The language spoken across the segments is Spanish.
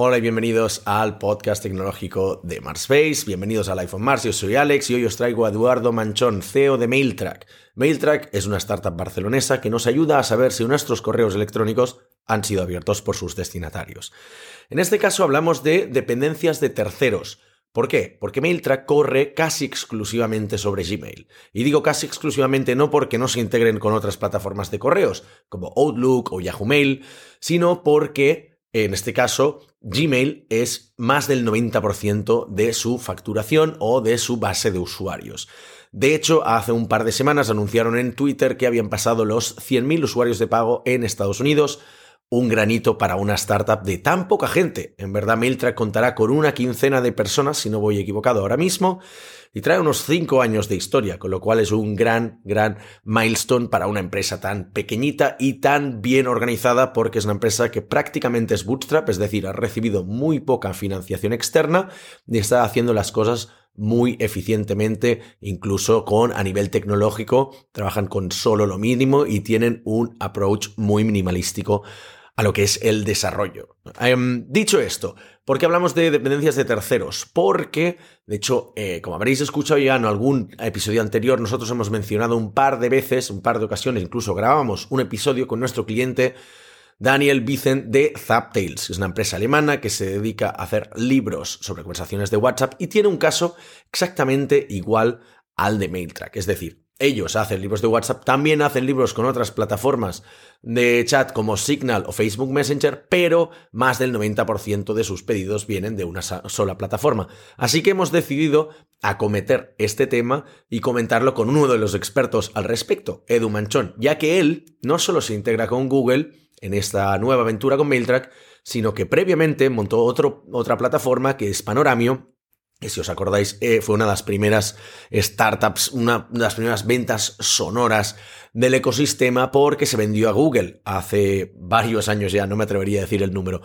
Hola y bienvenidos al podcast tecnológico de Marsbase. Bienvenidos al iPhone Mars. Yo soy Alex y hoy os traigo a Eduardo Manchón, CEO de MailTrack. MailTrack es una startup barcelonesa que nos ayuda a saber si nuestros correos electrónicos han sido abiertos por sus destinatarios. En este caso hablamos de dependencias de terceros. ¿Por qué? Porque MailTrack corre casi exclusivamente sobre Gmail. Y digo casi exclusivamente no porque no se integren con otras plataformas de correos, como Outlook o Yahoo Mail, sino porque en este caso, Gmail es más del 90% de su facturación o de su base de usuarios. De hecho, hace un par de semanas anunciaron en Twitter que habían pasado los 100.000 usuarios de pago en Estados Unidos, un granito para una startup de tan poca gente. En verdad, Mailtrack contará con una quincena de personas, si no voy equivocado ahora mismo, y trae unos 5 años de historia, con lo cual es un gran, gran milestone para una empresa tan pequeñita y tan bien organizada, porque es una empresa que prácticamente es bootstrap, es decir, ha recibido muy poca financiación externa y está haciendo las cosas muy eficientemente, incluso con a nivel tecnológico, trabajan con solo lo mínimo y tienen un approach muy minimalístico a lo que es el desarrollo. Em, dicho esto, ¿por qué hablamos de dependencias de terceros? Porque, de hecho, eh, como habréis escuchado ya en algún episodio anterior, nosotros hemos mencionado un par de veces, un par de ocasiones, incluso grabamos un episodio con nuestro cliente Daniel Vicent de Zaptails. Es una empresa alemana que se dedica a hacer libros sobre conversaciones de WhatsApp y tiene un caso exactamente igual al de MailTrack. Es decir, ellos hacen libros de WhatsApp, también hacen libros con otras plataformas de chat como Signal o Facebook Messenger, pero más del 90% de sus pedidos vienen de una sola plataforma. Así que hemos decidido acometer este tema y comentarlo con uno de los expertos al respecto, Edu Manchón, ya que él no solo se integra con Google en esta nueva aventura con MailTrack, sino que previamente montó otra plataforma que es Panoramio, que si os acordáis eh, fue una de las primeras startups, una de las primeras ventas sonoras del ecosistema porque se vendió a Google hace varios años ya, no me atrevería a decir el número.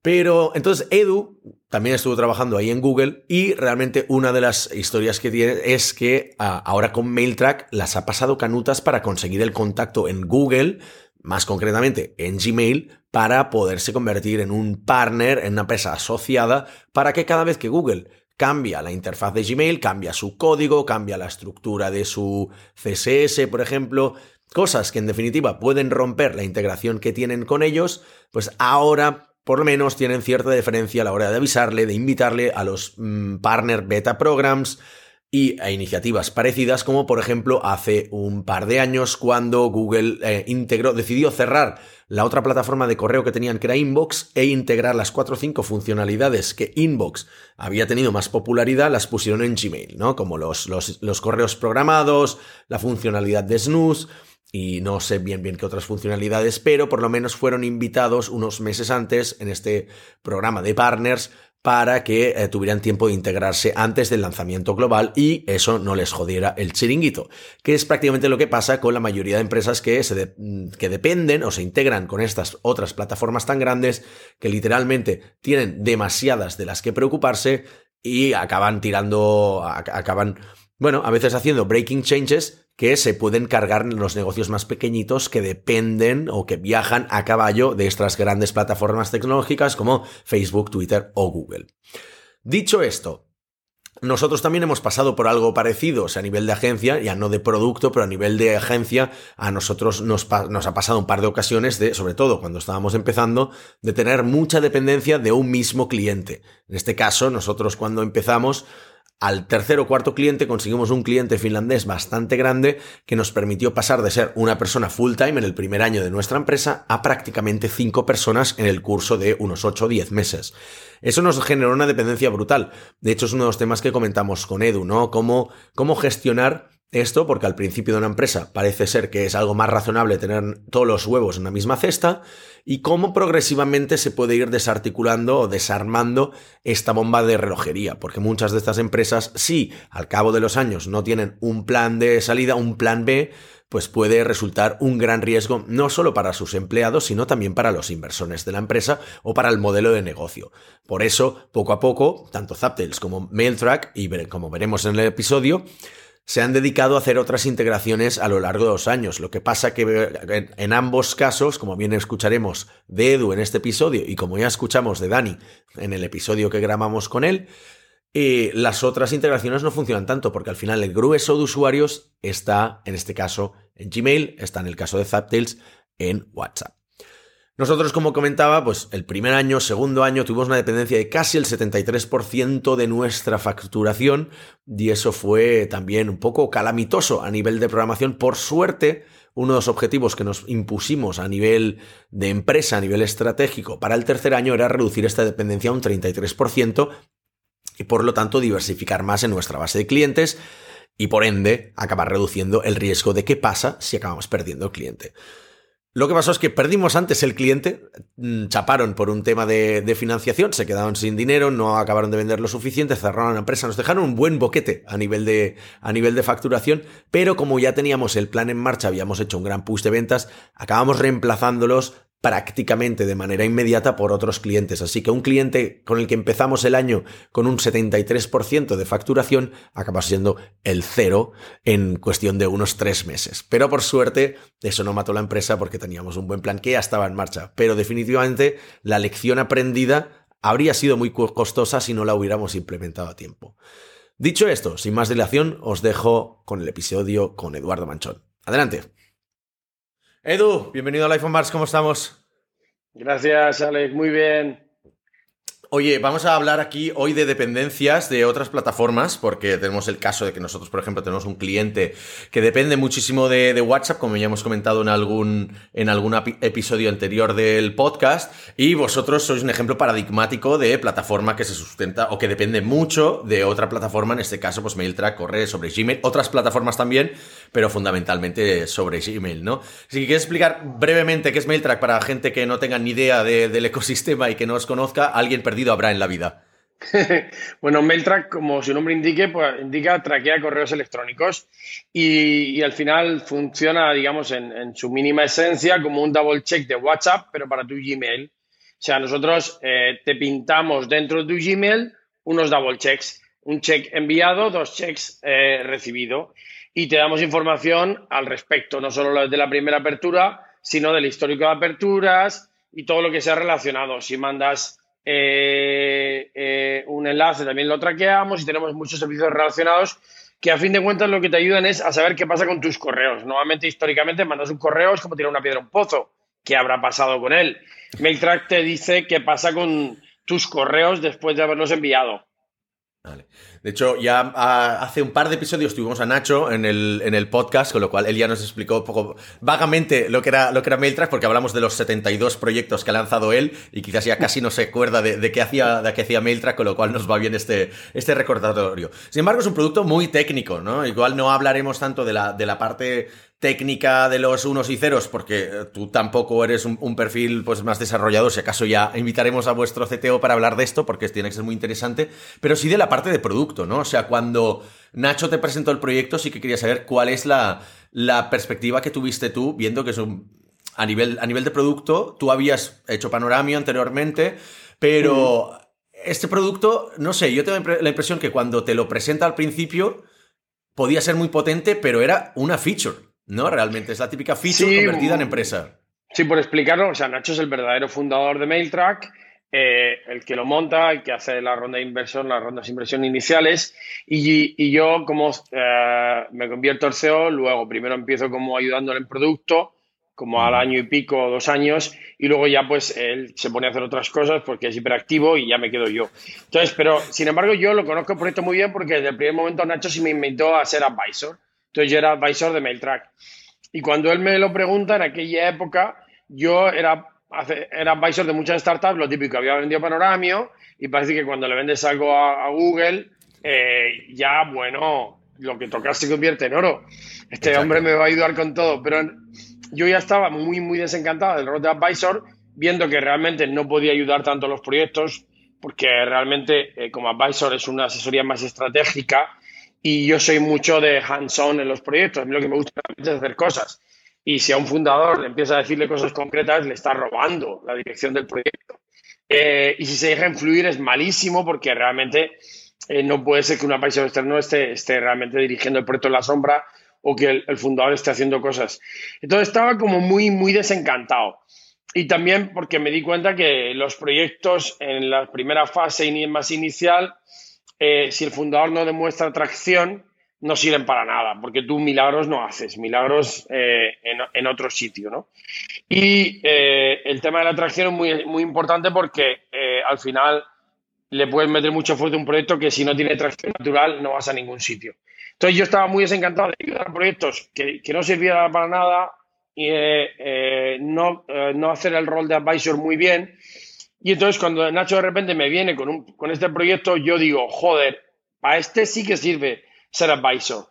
Pero entonces Edu también estuvo trabajando ahí en Google y realmente una de las historias que tiene es que ah, ahora con MailTrack las ha pasado canutas para conseguir el contacto en Google, más concretamente en Gmail, para poderse convertir en un partner, en una empresa asociada, para que cada vez que Google cambia la interfaz de Gmail, cambia su código, cambia la estructura de su CSS, por ejemplo, cosas que en definitiva pueden romper la integración que tienen con ellos, pues ahora por lo menos tienen cierta diferencia a la hora de avisarle, de invitarle a los mm, partner beta programs y a iniciativas parecidas, como por ejemplo hace un par de años cuando Google eh, integró, decidió cerrar la otra plataforma de correo que tenían, que era Inbox, e integrar las cuatro o cinco funcionalidades que Inbox había tenido más popularidad, las pusieron en Gmail, ¿no? Como los, los, los correos programados, la funcionalidad de snooze, y no sé bien bien qué otras funcionalidades, pero por lo menos fueron invitados unos meses antes en este programa de partners para que eh, tuvieran tiempo de integrarse antes del lanzamiento global y eso no les jodiera el chiringuito, que es prácticamente lo que pasa con la mayoría de empresas que, se mm, que dependen o se integran con estas otras plataformas tan grandes que literalmente tienen demasiadas de las que preocuparse y acaban tirando, acaban, bueno, a veces haciendo breaking changes que se pueden cargar los negocios más pequeñitos que dependen o que viajan a caballo de estas grandes plataformas tecnológicas como Facebook, Twitter o Google. Dicho esto, nosotros también hemos pasado por algo parecido, o sea, a nivel de agencia, ya no de producto, pero a nivel de agencia, a nosotros nos, nos, ha pasado un par de ocasiones de, sobre todo cuando estábamos empezando, de tener mucha dependencia de un mismo cliente. En este caso, nosotros cuando empezamos, al tercer o cuarto cliente conseguimos un cliente finlandés bastante grande que nos permitió pasar de ser una persona full time en el primer año de nuestra empresa a prácticamente cinco personas en el curso de unos 8 o 10 meses. Eso nos generó una dependencia brutal. De hecho, es uno de los temas que comentamos con Edu, ¿no? Cómo, cómo gestionar esto, porque al principio de una empresa parece ser que es algo más razonable tener todos los huevos en la misma cesta, y cómo progresivamente se puede ir desarticulando o desarmando esta bomba de relojería, porque muchas de estas empresas, sí, al cabo de los años no tienen un plan de salida, un plan B, pues puede resultar un gran riesgo no solo para sus empleados, sino también para los inversores de la empresa o para el modelo de negocio. Por eso, poco a poco, tanto Zaptails como MailTrack, y como veremos en el episodio, se han dedicado a hacer otras integraciones a lo largo de los años. Lo que pasa que en, ambos casos, como bien escucharemos de Edu en este episodio y como ya escuchamos de Dani en el episodio que grabamos con él, eh, las otras integraciones no funcionan tanto porque al final el grueso de usuarios está, en este caso, en Gmail, está en el caso de Zaptails, en WhatsApp. Nosotros, como comentaba, pues el primer año, segundo año, tuvimos una dependencia de casi el 73% de nuestra facturación y eso fue también un poco calamitoso a nivel de programación. Por suerte, uno de los objetivos que nos impusimos a nivel de empresa, a nivel estratégico, para el tercer año era reducir esta dependencia a un 33% y por lo tanto diversificar más en nuestra base de clientes y por ende acabar reduciendo el riesgo de qué pasa si acabamos perdiendo el cliente. Lo que pasó es que perdimos antes el cliente, mm, chaparon por un tema de, financiación, se quedaron sin dinero, no acabaron de vender lo suficiente, cerraron la empresa, nos dejaron un buen boquete a nivel, de, a nivel de facturación, pero como ya teníamos el plan en marcha, habíamos hecho un gran push de ventas, acabamos reemplazándolos prácticamente de manera inmediata por otros clientes. Así que un cliente con el que empezamos el año con un 73% de facturación acaba siendo el cero en cuestión de unos tres meses. Pero por suerte eso no mató la empresa porque teníamos un buen plan que ya estaba en marcha. Pero definitivamente la lección aprendida habría sido muy costosa si no la hubiéramos implementado a tiempo. Dicho esto, sin más dilación, os dejo con el episodio con Eduardo Manchón. Adelante. Edu, bienvenido a Life on Mars, ¿cómo estamos? Gracias, Alex, muy bien. Oye, vamos a hablar aquí hoy de dependencias de otras plataformas, porque tenemos el caso de que nosotros, por ejemplo, tenemos un cliente que depende muchísimo de, WhatsApp, como ya hemos comentado en algún, en algún episodio anterior del podcast, y vosotros sois un ejemplo paradigmático de plataforma que se sustenta o que depende mucho de otra plataforma, en este caso, pues MailTrack corre sobre Gmail, otras plataformas también, pero fundamentalmente sobre Gmail, ¿no? Si quieres explicar brevemente qué es MailTrack para gente que no tenga ni idea del ecosistema y que no os conozca, alguien habrá en la vida? bueno, MailTrack, como su nombre indique, pues indica traquea correos electrónicos y, al final funciona, digamos, en, su mínima esencia como un double check de WhatsApp, pero para tu Gmail. O sea, nosotros eh, te pintamos dentro de tu Gmail unos double checks, un check enviado, dos checks eh, recibido y te damos información al respecto, no solo de la primera apertura, sino del histórico de aperturas y todo lo que sea relacionado. Si mandas eh, eh, un enlace también lo traqueamos y tenemos muchos servicios relacionados que a fin de cuentas lo que te ayudan es a saber qué pasa con tus correos. Normalmente, históricamente, mandas un correo, es como tirar una piedra a un pozo. ¿Qué habrá pasado con él? MailTrack te dice qué pasa con tus correos después de haberlos enviado. De hecho, ya hace un par de episodios tuvimos a Nacho en el, en el podcast, con lo cual él ya nos explicó un poco vagamente lo que era, lo que era MailTrack, porque hablamos de los 72 proyectos que ha lanzado él y quizás ya casi no se acuerda de, qué hacía, de qué hacía MailTrack, con lo cual nos va bien este, este recordatorio. Sin embargo, es un producto muy técnico, ¿no? Igual no hablaremos tanto de la, de la parte técnica de los unos y ceros, porque eh, tú tampoco eres un, perfil pues, más desarrollado, si acaso ya invitaremos a vuestro CTO para hablar de esto, porque tiene que ser muy interesante, pero sí de la parte de producto, ¿no? O sea, cuando Nacho te presentó el proyecto, sí que quería saber cuál es la, perspectiva que tuviste tú, viendo que es un... A nivel, a nivel de producto, tú habías hecho Panoramio anteriormente, pero... Mm. Este producto, no sé, yo tengo la impresión que cuando te lo presenta al principio, podía ser muy potente, pero era una feature. ¿no? Realmente es la típica feature convertida en empresa. Sí, por explicarlo, o sea, Nacho es el verdadero fundador de MailTrack, eh, el que lo monta, el que hace la ronda de inversión, las rondas de inversión iniciales, y, yo como eh, me convierto al CEO, luego primero empiezo como ayudándole en producto, como al año y pico, dos años, y luego ya pues él se pone a hacer otras cosas porque es hiperactivo y ya me quedo yo. Entonces, pero sin embargo yo lo conozco el proyecto muy bien porque desde el primer momento Nacho sí me invitó a ser advisor. Entonces yo era advisor de MailTrack. Y cuando él me lo pregunta, en aquella época, yo era, era advisor de muchas startups, lo típico, había vendido Panoramio y parece que cuando le vendes algo a, Google, eh, ya, bueno, lo que tocas se convierte en oro. Este hombre me va a ayudar con todo, pero yo ya estaba muy, muy desencantado del rol de advisor, viendo que realmente no podía ayudar tanto a los proyectos, porque realmente eh, como advisor es una asesoría más estratégica y yo soy mucho de hands-on en los proyectos. A mí lo que me gusta es hacer cosas. Y si a un fundador le empieza a decirle cosas concretas, le está robando la dirección del proyecto. Eh, y si se deja influir es malísimo porque realmente eh, no puede ser que un advisor externo esté, esté realmente dirigiendo el proyecto en la sombra o que el, fundador esté haciendo cosas. Entonces estaba como muy, muy desencantado. Y también porque me di cuenta que los proyectos en la primera fase más inicial, eh, si el fundador no demuestra atracción, no sirven para nada, porque tú milagros no haces, milagros eh, en, en, otro sitio, ¿no? Y eh, el tema de la atracción es muy, muy importante porque eh, al final le puedes meter mucho fuerte a un proyecto que si no tiene tracción natural no vas a ningún sitio. Entonces yo estaba muy desencantado de ayudar a proyectos que, que no sirvieran para nada y no, no hacer el rol de advisor muy bien. Y entonces cuando Nacho de repente me viene con, un, con este proyecto, yo digo, joder, a este sí que sirve ser advisor.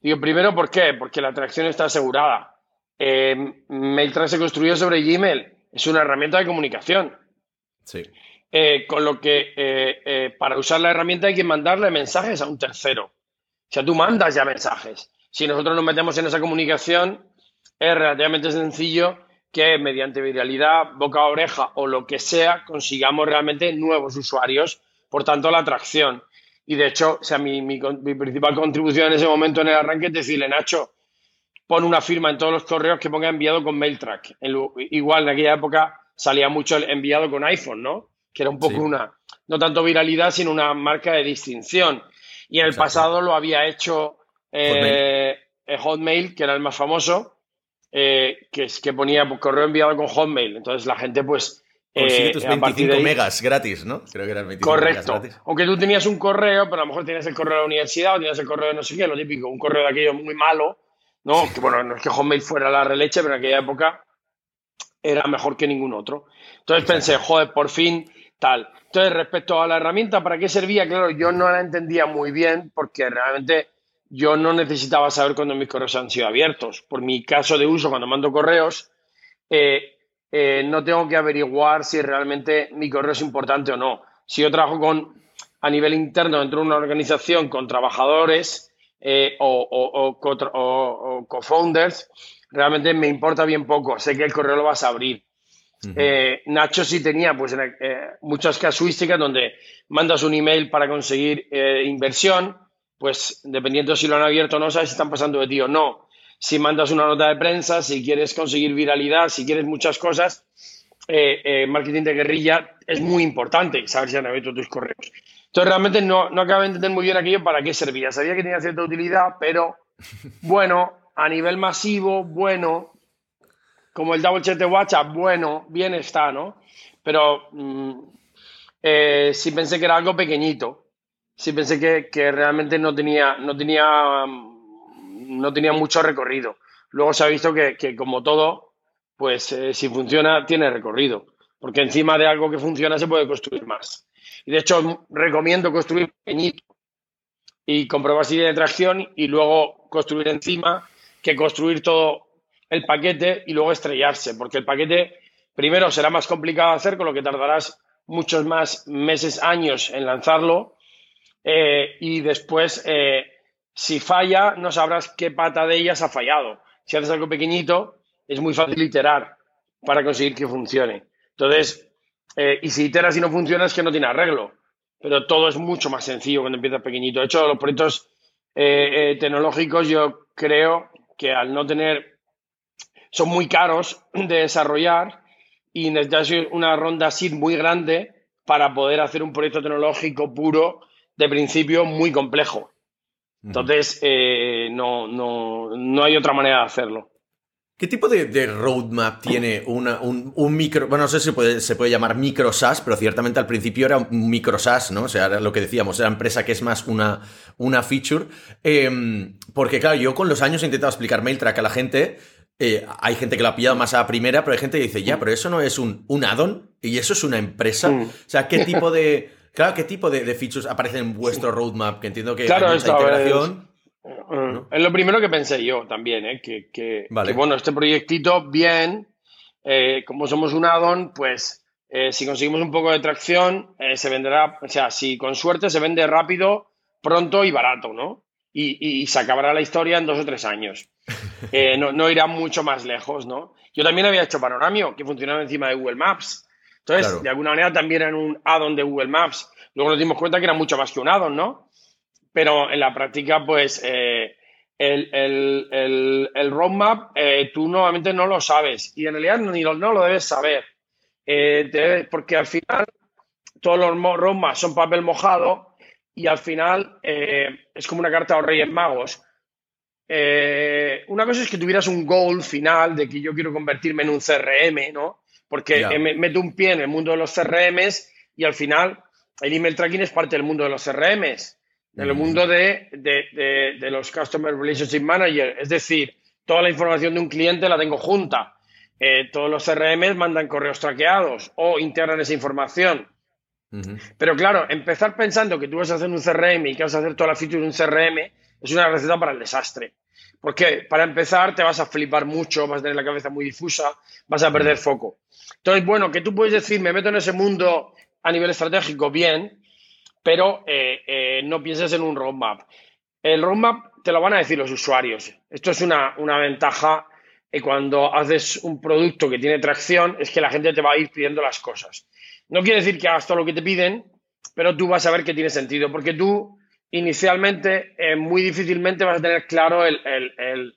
Digo, primero, ¿por qué? Porque la atracción está asegurada. Eh, MailTrack se construyó sobre Gmail. Es una herramienta de comunicación. Sí. Eh, con lo que eh, eh, para usar la herramienta hay que mandarle mensajes a un tercero. O sea, tú mandas ya mensajes. Si nosotros nos metemos en esa comunicación, es relativamente sencillo que mediante viralidad, boca a oreja o lo que sea, consigamos realmente nuevos usuarios. Por tanto, la atracción. Y de hecho, o sea, mi, mi, mi, principal contribución en ese momento en el arranque es decirle, Nacho, pon una firma en todos los correos que ponga enviado con MailTrack. En lo, igual en aquella época salía mucho el enviado con iPhone, ¿no? Que era un poco sí. una, no tanto viralidad, sino una marca de distinción. Y en el Exacto. pasado lo había hecho eh, Hotmail. Hotmail, que era el más famoso, eh, que, que ponía correo enviado con Hotmail. Entonces la gente, pues, Consigue tus 25 ahí, megas gratis, ¿no? Creo que eran 25 Correcto. Megas gratis. Aunque tú tenías un correo, pero a lo mejor tenías el correo de la universidad o tenías el correo de no sé qué, lo típico, un correo de aquello muy malo, ¿no? Sí. Que bueno, no es que Hotmail fuera la releche, pero en aquella época era mejor que ningún otro. Entonces Exacto. pensé, joder, por fin, tal. Entonces, respecto a la herramienta, ¿para qué servía? Claro, yo no la entendía muy bien porque realmente yo no necesitaba saber cuándo mis correos han sido abiertos. Por mi caso de uso, cuando mando correos, eh, eh, no tengo que averiguar si realmente mi correo es importante o no. Si yo trabajo con, a nivel interno dentro de una organización con trabajadores eh, o, o, o, o co-founders, realmente me importa bien poco. Sé que el correo lo vas a abrir. Uh -huh. eh, Nacho sí tenía pues, eh, muchas casuísticas donde mandas un email para conseguir eh, inversión, pues dependiendo si lo han abierto o no, sabes si están pasando de ti o no si mandas una nota de prensa, si quieres conseguir viralidad, si quieres muchas cosas, eh, eh, marketing de guerrilla es muy importante saber si han abierto tus correos. Entonces realmente no, no acabo de entender muy bien aquello para qué servía. Sabía que tenía cierta utilidad, pero bueno, a nivel masivo, bueno, como el double check de WhatsApp, bueno, bien está, ¿no? Pero mmm, eh, sí pensé que era algo pequeñito. Sí pensé que, realmente no tenía, no tenía um, no tenía mucho recorrido. Luego se ha visto que, que como todo, pues eh, si funciona, tiene recorrido. Porque encima de algo que funciona se puede construir más. Y de hecho, recomiendo construir pequeñito y comprobar si tiene tracción y luego construir encima que construir todo el paquete y luego estrellarse. Porque el paquete, primero, será más complicado de hacer, con lo que tardarás muchos más meses, años en lanzarlo. Eh, y después, eh, si falla, no sabrás qué pata de ellas ha fallado. Si haces algo pequeñito, es muy fácil iterar para conseguir que funcione. Entonces, eh, y si iteras y no funciona, es que no tiene arreglo. Pero todo es mucho más sencillo cuando empiezas pequeñito. De hecho, los proyectos eh, eh, tecnológicos yo creo que al no tener, son muy caros de desarrollar y necesitas una ronda SID muy grande para poder hacer un proyecto tecnológico puro de principio muy complejo. Entonces, eh, no, no, no, hay otra manera de hacerlo. ¿Qué tipo de, de roadmap tiene una, un, un, micro? Bueno, no sé si puede, se puede llamar micro SaaS, pero ciertamente al principio era un micro SaaS, ¿no? O sea, era lo que decíamos, era empresa que es más una, una feature. Eh, porque, claro, yo con los años he intentado explicar MailTrack a la gente. Eh, hay gente que lo ha pillado más a la primera, pero hay gente que dice, ya, pero eso no es un, un add-on y eso es una empresa. Mm. O sea, ¿qué tipo de. Claro, ¿qué tipo de, de, features aparecen en vuestro roadmap? Que entiendo que claro, mucha integración. Es, ¿no? es, lo primero que pensé yo también, ¿eh? que, que, vale. que bueno, este proyectito, bien, eh, como somos un add-on, pues eh, si conseguimos un poco de tracción, eh, se venderá, o sea, si con suerte se vende rápido, pronto y barato, ¿no? y, se acabará la historia en dos o tres años. Eh, no, irá mucho más lejos, ¿no? Yo también había hecho Panoramio, que funcionaba encima de Google Maps. Entonces, de alguna manera también era un add-on de Google Maps. Luego nos dimos cuenta que era mucho más que un add-on, ¿no? Pero en la práctica, pues, eh, el, roadmap eh, tú nuevamente no lo sabes y en realidad ni lo, no lo debes saber. porque al final todos los roadmaps son papel mojado y al final es como una carta a los Reyes Magos. Eh, una cosa es que tuvieras un goal final de que yo quiero convertirme en un CRM, ¿no? Porque me meto un pie en el mundo de los CRMs y al final el email tracking es parte del mundo de los CRMs, del mundo de, los Customer Relationship Manager. Es decir, toda la información de un cliente la tengo junta. Eh, todos los CRMs mandan correos traqueados o integran esa información. Pero claro, empezar pensando que tú vas a hacer un CRM y que vas a hacer toda la feature de un CRM es una receta para el desastre. Porque para empezar te vas a flipar mucho, vas a tener la cabeza muy difusa, vas a perder foco. Entonces, bueno, que tú puedes decir, me meto en ese mundo a nivel estratégico, bien, pero eh, eh, no pienses en un roadmap. El roadmap te lo van a decir los usuarios. Esto es una, ventaja y cuando haces un producto que tiene tracción, es que la gente te va a ir pidiendo las cosas. No quiere decir que hagas todo lo que te piden, pero tú vas a ver que tiene sentido, porque tú inicialmente eh, muy difícilmente vas a tener claro el,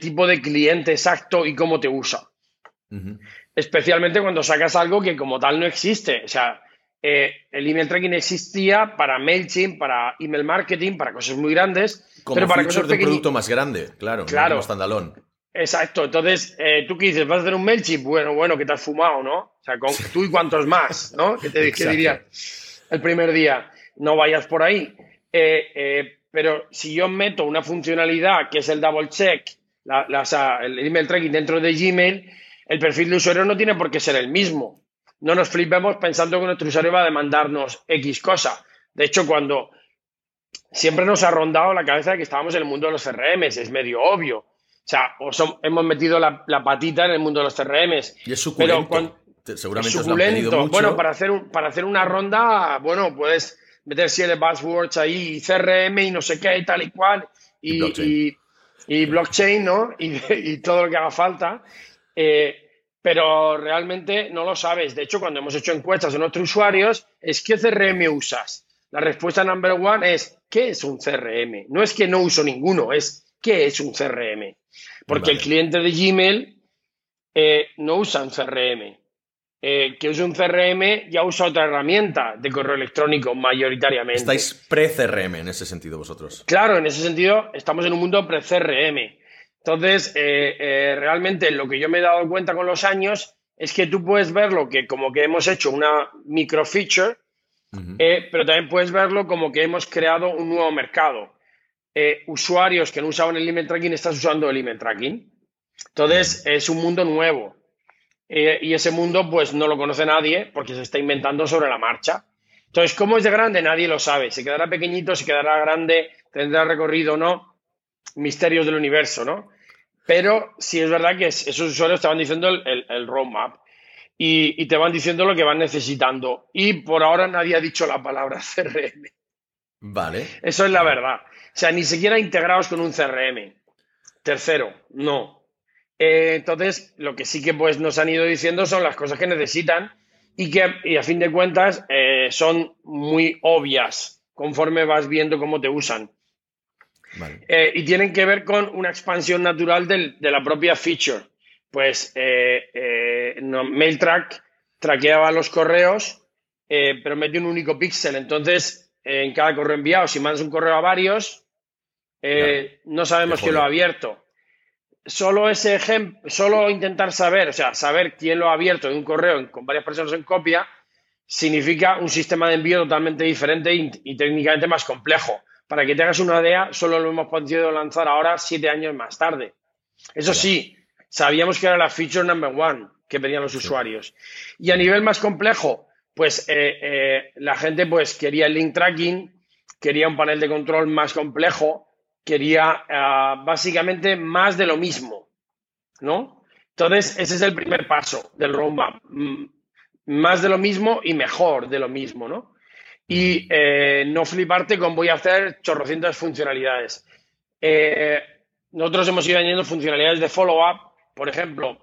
tipo de cliente exacto y cómo te usa. Especialmente cuando sacas algo que como tal no existe. O sea, eh, el email tracking existía para MailChimp, para email marketing, para cosas muy grandes. pero para cosas de producto más grande, claro, claro. No standalone. Exacto, entonces, eh, ¿tú qué dices? ¿Vas a hacer un MailChimp? Bueno, bueno, que te has fumado, ¿no? O sea, con, tú y cuantos más, ¿no? ¿Qué te diría el primer día? No vayas por ahí. Eh, eh, pero si yo meto una funcionalidad que es el double check, el email tracking dentro de Gmail, el perfil de usuario no tiene por qué ser el mismo. No nos flipemos pensando que nuestro usuario va a demandarnos X cosa. De hecho, cuando siempre nos ha rondado la cabeza de que estábamos en el mundo de los CRMs, es medio obvio. O sea, hemos metido la, patita en el mundo de los CRMs. Y es suculento. Pero Seguramente suculento. Bueno, para hacer, para hacer una ronda, bueno, puedes meter siete buzzwords ahí, CRM y no sé qué y tal y cual, y, y, blockchain, ¿no? Y, todo lo que haga falta. Eh, pero realmente no lo sabes. De hecho, cuando hemos hecho encuestas en otros usuarios, es ¿qué CRM usas? La respuesta number one es ¿qué es un CRM? No es que no uso ninguno, es ¿qué es un CRM? Porque el cliente de Gmail eh, no usa un CRM. Eh, que use un CRM ya usa otra herramienta de correo electrónico mayoritariamente. Estáis pre-CRM en ese sentido vosotros. Claro, en ese sentido estamos en un mundo pre-CRM. Entonces, eh, eh, realmente lo que yo me he dado cuenta con los años es que tú puedes verlo que como que hemos hecho una micro feature, pero también puedes verlo como que hemos creado un nuevo mercado. usuarios que no usaban el email tracking, estás usando el email tracking. Entonces, es un mundo nuevo. Eh, y ese mundo pues no lo conoce nadie porque se está inventando sobre la marcha. Entonces, ¿cómo es de grande? Nadie lo sabe. Se quedará pequeñito, se quedará grande, tendrá recorrido o no. Misterios del universo, ¿no? Pero sí es verdad que esos usuarios te van diciendo el, roadmap y, te van diciendo lo que van necesitando. Y por ahora nadie ha dicho la palabra CRM. Vale. Eso es la verdad. O sea, ni siquiera integrados con un CRM. Tercero, no. Eh, entonces, lo que sí que pues, nos han ido diciendo son las cosas que necesitan y que a fin de cuentas eh, son muy obvias conforme vas viendo cómo te usan. Eh, y tienen que ver con una expansión natural de la propia feature. Pues MailTrack traqueaba los correos, pero mete un único píxel. Entonces, en cada correo enviado, si mandas un correo a varios, no sabemos quién lo ha abierto solo ese ejemplo, solo intentar saber, o sea, saber quién lo ha abierto en un correo con varias personas en copia, significa un sistema de envío totalmente diferente y, técnicamente más complejo. Para que te hagas una idea, solo lo hemos podido lanzar ahora siete años más tarde. Eso sí, sabíamos que era la feature number one que pedían los usuarios. Y a nivel más complejo, pues eh, eh, la gente pues quería el link tracking, quería un panel de control más complejo, quería eh, básicamente más de lo mismo, ¿no? Entonces, ese es el primer paso del roadmap. Más de lo mismo y mejor de lo mismo, ¿no? Y eh, no fliparte con voy a hacer chorrocientas funcionalidades. Eh, nosotros hemos ido añadiendo funcionalidades de follow-up, por ejemplo,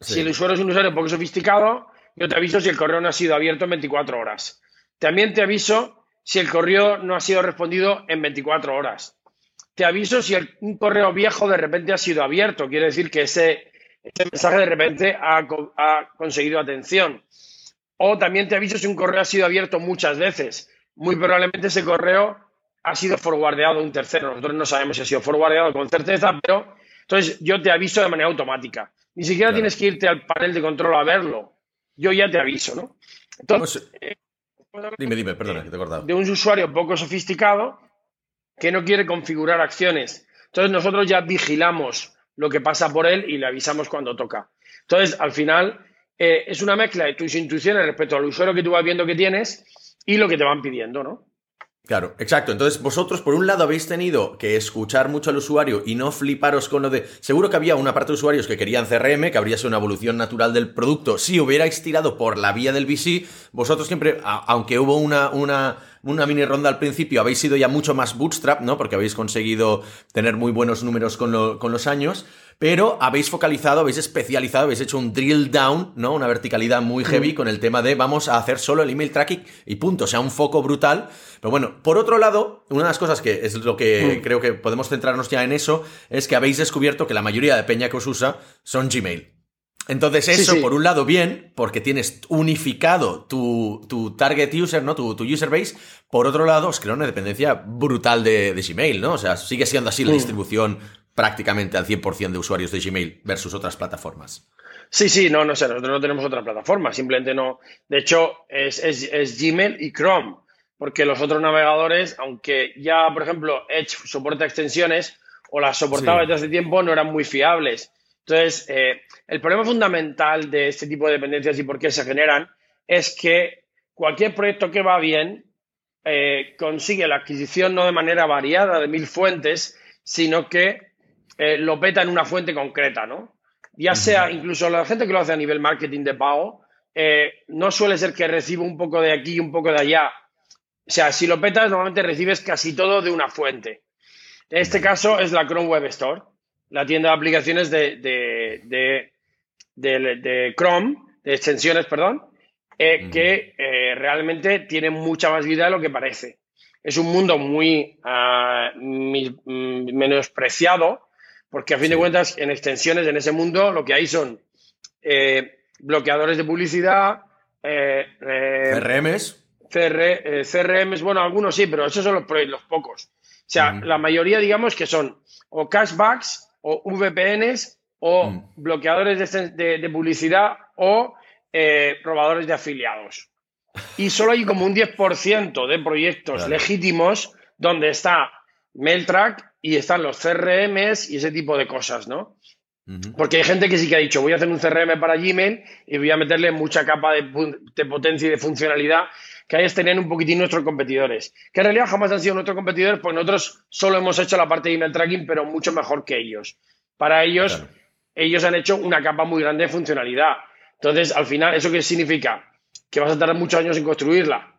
si el usuario es un usuario poco sofisticado, yo te aviso si el correo no ha sido abierto en 24 horas. También te aviso si el correo no ha sido respondido en 24 horas. Te aviso si un correo viejo de repente ha sido abierto. Quiere decir que ese, mensaje de repente ha, ha conseguido atención. O también te aviso si un correo ha sido abierto muchas veces. Muy probablemente ese correo ha sido forwardeado a un tercero. Nosotros no sabemos si ha sido forwardeado con certeza, pero entonces yo te aviso de manera automática. Ni siquiera tienes que irte al panel de control a verlo. Yo ya te aviso, ¿no? Entonces, eh, dime, dime, perdona, que te he cortado. De un usuario poco sofisticado que no quiere configurar acciones. Entonces nosotros ya vigilamos lo que pasa por él y le avisamos cuando toca. Entonces, al final, eh, es una mezcla de tus intuiciones respecto al usuario que tú vas viendo que tienes y lo que te van pidiendo, ¿no? Claro, exacto. Entonces, vosotros, por un lado, habéis tenido que escuchar mucho al usuario y no fliparos con lo de. Seguro que había una parte de usuarios que querían CRM, que habría sido una evolución natural del producto. Si hubierais tirado por la vía del VC, vosotros siempre, aunque hubo una, una una mini ronda al principio, habéis sido ya mucho más bootstrap, ¿no? Porque habéis conseguido tener muy buenos números con, los años, pero habéis focalizado, habéis especializado, habéis hecho un drill down, ¿no? Una verticalidad muy heavy con el tema de vamos a hacer solo el email tracking y punto, o sea, un foco brutal. Pero bueno, por otro lado, una de las cosas que es lo que creo que podemos centrarnos ya en eso, es que habéis descubierto que la mayoría de peña que os usa son Gmail. Entonces, eso, por un lado, bien, porque tienes unificado tu, target user, ¿no? Tu, user base. Por otro lado, os crea una dependencia brutal de, Gmail, ¿no? O sea, sigue siendo así la mm. distribución prácticamente al 100% de usuarios de Gmail versus otras plataformas. Sí, sí, no, no sé, nosotros no tenemos otra plataforma, simplemente no. De hecho, es, es Gmail y Chrome, porque los otros navegadores, aunque ya, por ejemplo, Edge soporta extensiones o las soportaba desde hace tiempo, no eran muy fiables. Entonces, eh, el problema fundamental de este tipo de dependencias y por qué se generan es que cualquier proyecto que va bien eh, consigue la adquisición no de manera variada de mil fuentes, sino que eh, lo peta en una fuente concreta, ¿no? Ya sea incluso la gente que lo hace a nivel marketing de pago, no suele ser que reciba un poco de aquí y un poco de allá. O sea, si lo petas, normalmente recibes casi todo de una fuente. En este caso es la Chrome Web Store la tienda de aplicaciones de, de, de, Chrome, de extensiones, perdón, eh, que eh, realmente tiene mucha más vida de lo que parece. Es un mundo muy uh, menospreciado, porque a fin de cuentas, en extensiones, en ese mundo, lo que hay son eh, bloqueadores de publicidad, CRMs. CR, CRMs, bueno, algunos sí, pero esos son los, los pocos. O sea, la mayoría, digamos, que son o cashbacks o VPNs o mm. bloqueadores de, publicidad o eh, robadores de afiliados. Y solo hay como un 10% de proyectos legítimos donde está MailTrack y están los CRMs y ese tipo de cosas, ¿no? Porque hay gente que sí que ha dicho, voy a hacer un CRM para Gmail y voy a meterle mucha capa de, de potencia y de funcionalidad que hay es tener un poquitín nuestros competidores, que en realidad jamás han sido nuestros competidores, pues nosotros solo hemos hecho la parte de email tracking, pero mucho mejor que ellos. Para ellos, ellos han hecho una capa muy grande de funcionalidad. Entonces, al final, ¿eso qué significa? Que vas a tardar muchos años en construirla.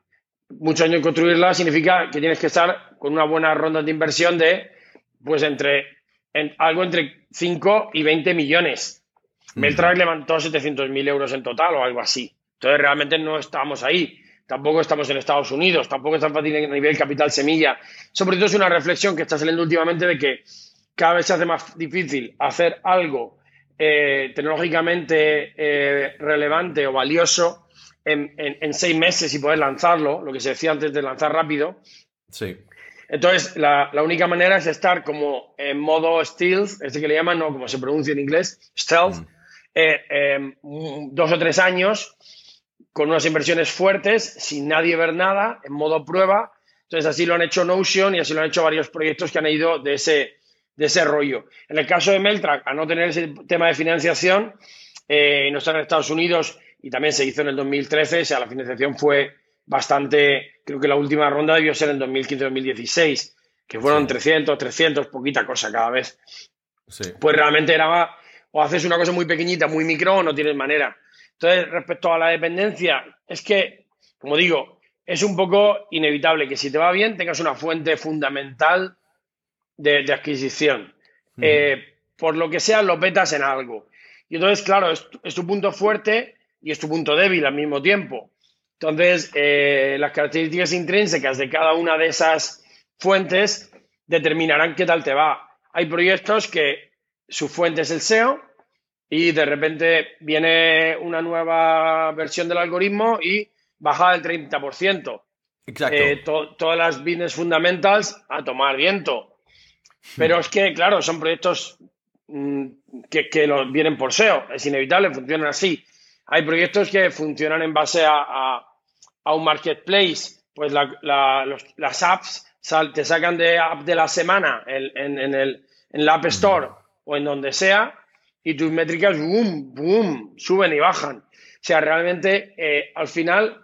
Muchos años en construirla significa que tienes que estar con una buena ronda de inversión de, pues, entre algo entre 5 y 20 millones. Uh levantó 700.000 euros en total o algo así. Entonces, realmente no estamos ahí tampoco estamos en Estados Unidos, tampoco es tan fácil a nivel capital semilla. Sobre todo es una reflexión que está saliendo últimamente de que cada vez se hace más difícil hacer algo eh, tecnológicamente eh, relevante o valioso en, seis meses y poder lanzarlo, lo que se decía antes de lanzar rápido. Sí. Entonces, la, única manera es estar como en modo stealth, este que le llaman, no como se pronuncia en inglés, stealth, mm. eh, dos o tres años con unas inversiones fuertes, sin nadie ver nada, en modo prueba. Entonces, así lo han hecho Notion y así lo han hecho varios proyectos que han ido de ese, de ese rollo. En el caso de Meltrack, a no tener ese tema de financiación, eh, no estar en Estados Unidos y también se hizo en el 2013, o sea, la financiación fue bastante, creo que la última ronda debió ser en 2015-2016, que fueron 300, 300, poquita cosa cada vez. Pues realmente era, o haces una cosa muy pequeñita, muy micro, o no tienes manera. Entonces, respecto a la dependencia, es que, como digo, es un poco inevitable que si te va bien tengas una fuente fundamental de, adquisición. Eh, por lo que sea, lo petas en algo. Y entonces, claro, es, tu punto fuerte y es tu punto débil al mismo tiempo. Entonces, eh, las características intrínsecas de cada una de esas fuentes determinarán qué tal te va. Hay proyectos que su fuente es el SEO y de repente viene una nueva versión del algoritmo y baja del 30%. Exacto. Eh, todas las business fundamentals a tomar viento. Pero es que, claro, son proyectos mm, que, que vienen por SEO, es inevitable, funcionan así. Hay proyectos que funcionan en base a, un marketplace, pues las apps te sacan de app de la semana en, el, en la App Store o en donde sea y tus métricas, boom, boom, suben y bajan. O sea, realmente eh, al final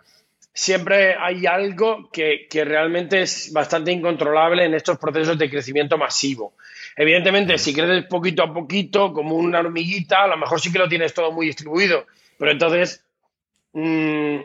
siempre hay algo que, realmente es bastante incontrolable en estos procesos de crecimiento masivo. Evidentemente, si creces poquito a poquito, como una hormiguita, a lo mejor sí que lo tienes todo muy distribuido, pero entonces, mm,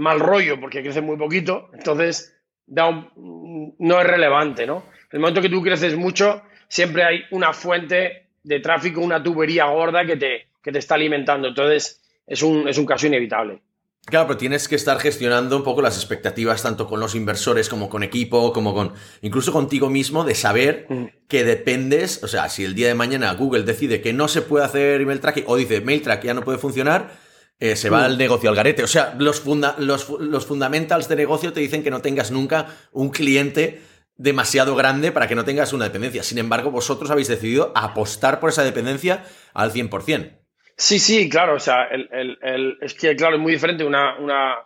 mal rollo, porque crece muy poquito, entonces no es relevante, ¿no? El momento que tú creces mucho, siempre hay una fuente de tráfico, una tubería gorda que te, que te está alimentando. Entonces, es un, es un caso inevitable. Claro, pero tienes que estar gestionando un poco las expectativas tanto con los inversores como con equipo, como con incluso contigo mismo de saber mm. que dependes, o sea, si el día de mañana Google decide que no se puede hacer email tracking o dice mail track ya no puede funcionar, eh, se va el mm. negocio al garete. O sea, los, los, los fundamentals de negocio te dicen que no tengas nunca un cliente demasiado grande para que no tengas una dependencia. Sin embargo, vosotros habéis decidido apostar por esa dependencia al 100%. Sí, sí, claro, o sea, el, es que, claro, es muy diferente una, una,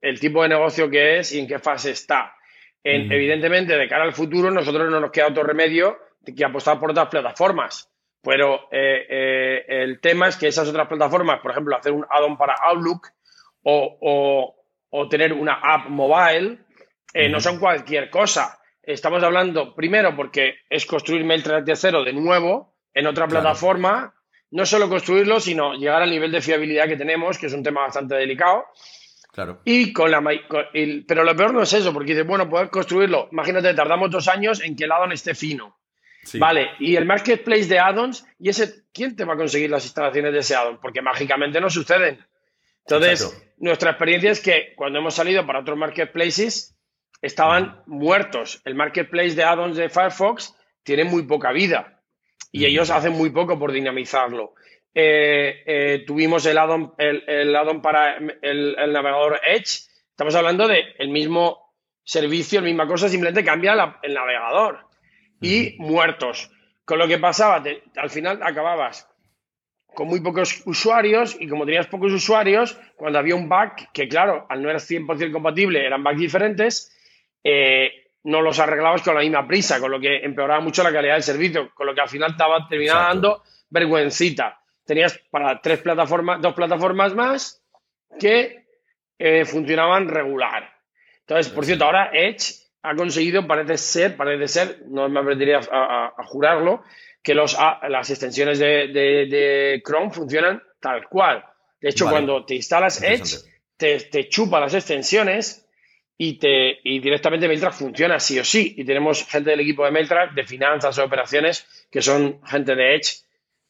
el tipo de negocio que es y en qué fase está. Evidentemente, de cara al futuro, nosotros no nos queda otro remedio que apostar por otras plataformas. Pero eh, eh, el tema es que esas otras plataformas, por ejemplo, hacer un add-on para Outlook o, o, tener una app mobile, eh, no son cualquier cosa. Estamos hablando, primero, porque es construir MailTrack de cero de nuevo en otra plataforma no solo construirlo, sino llegar al nivel de fiabilidad que tenemos, que es un tema bastante delicado. Claro. Y con la pero lo peor no es eso, porque dices, bueno, poder construirlo. Imagínate, tardamos dos años en que el addon esté fino. Vale, y el marketplace de addons, ¿y ese quién te va a conseguir las instalaciones de ese addon? Porque mágicamente no suceden. Entonces, nuestra experiencia es que cuando hemos salido para otros marketplaces, estaban muertos. El marketplace de addons de Firefox tiene muy poca vida y ellos hacen muy poco por dinamizarlo. Eh, eh, tuvimos el addon, el, para el, navegador Edge. Estamos hablando del el mismo servicio, la misma cosa, simplemente cambia el navegador. Y muertos. Con lo que pasaba, al final acababas con muy pocos usuarios y como tenías pocos usuarios, cuando había un bug, que claro, al no ser 100% compatible, eran bugs diferentes, eh, no los arreglabas con la misma prisa, con lo que empeoraba mucho la calidad del servicio, con lo que al final estaba terminando dando vergüencita. Tenías para tres plataformas, dos plataformas más que eh, funcionaban regular. Entonces, por cierto, ahora Edge ha conseguido, parece ser, parece ser, no me aprendería a, jurarlo, que los, las extensiones de, Chrome funcionan tal cual. De hecho, cuando te instalas Edge, te, te chupa las extensiones y, te, y directamente Mailtrack funciona sí o sí. Y tenemos gente del equipo de Mailtrack, de finanzas o operaciones, que son gente de Edge,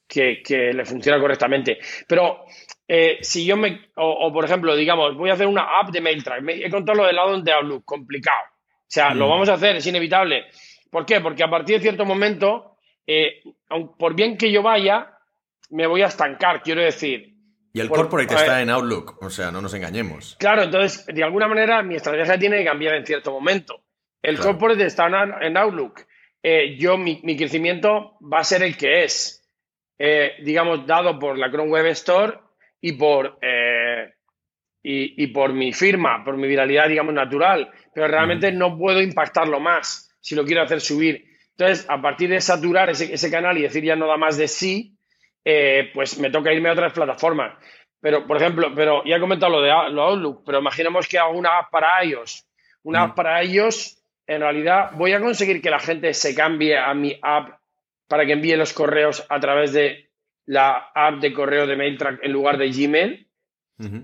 que, que le funciona correctamente. Pero eh, si yo me, o, por ejemplo, digamos, voy a hacer una app de Mailtrack, he contado lo del lado de Outlook, complicado. O sea, lo mm. vamos a hacer, es inevitable. ¿Por qué? Porque a partir de cierto momento, eh, por bien que yo vaya, me voy a estancar, quiero decir. Y el corporate está en Outlook, o sea, no nos engañemos. Claro, entonces, de alguna manera, mi estrategia tiene que cambiar en cierto momento. El corporate está en Outlook. Eh, yo, mi, crecimiento va a ser el que es, eh, digamos, dado por la Chrome Web Store y por, eh, y, por mi firma, por mi viralidad, digamos, natural. Pero realmente no puedo impactarlo más si lo quiero hacer subir. Entonces, a partir de saturar ese, ese canal y decir ya no da más de sí, eh, pues me toca irme a otras plataformas. Pero, por ejemplo, pero ya he comentado lo de Outlook, pero imaginemos que hago una app para ellos. Una app para ellos, en realidad, voy a conseguir que la gente se cambie a mi app para que envíe los correos a través de la app de correo de MailTrack en lugar de Gmail.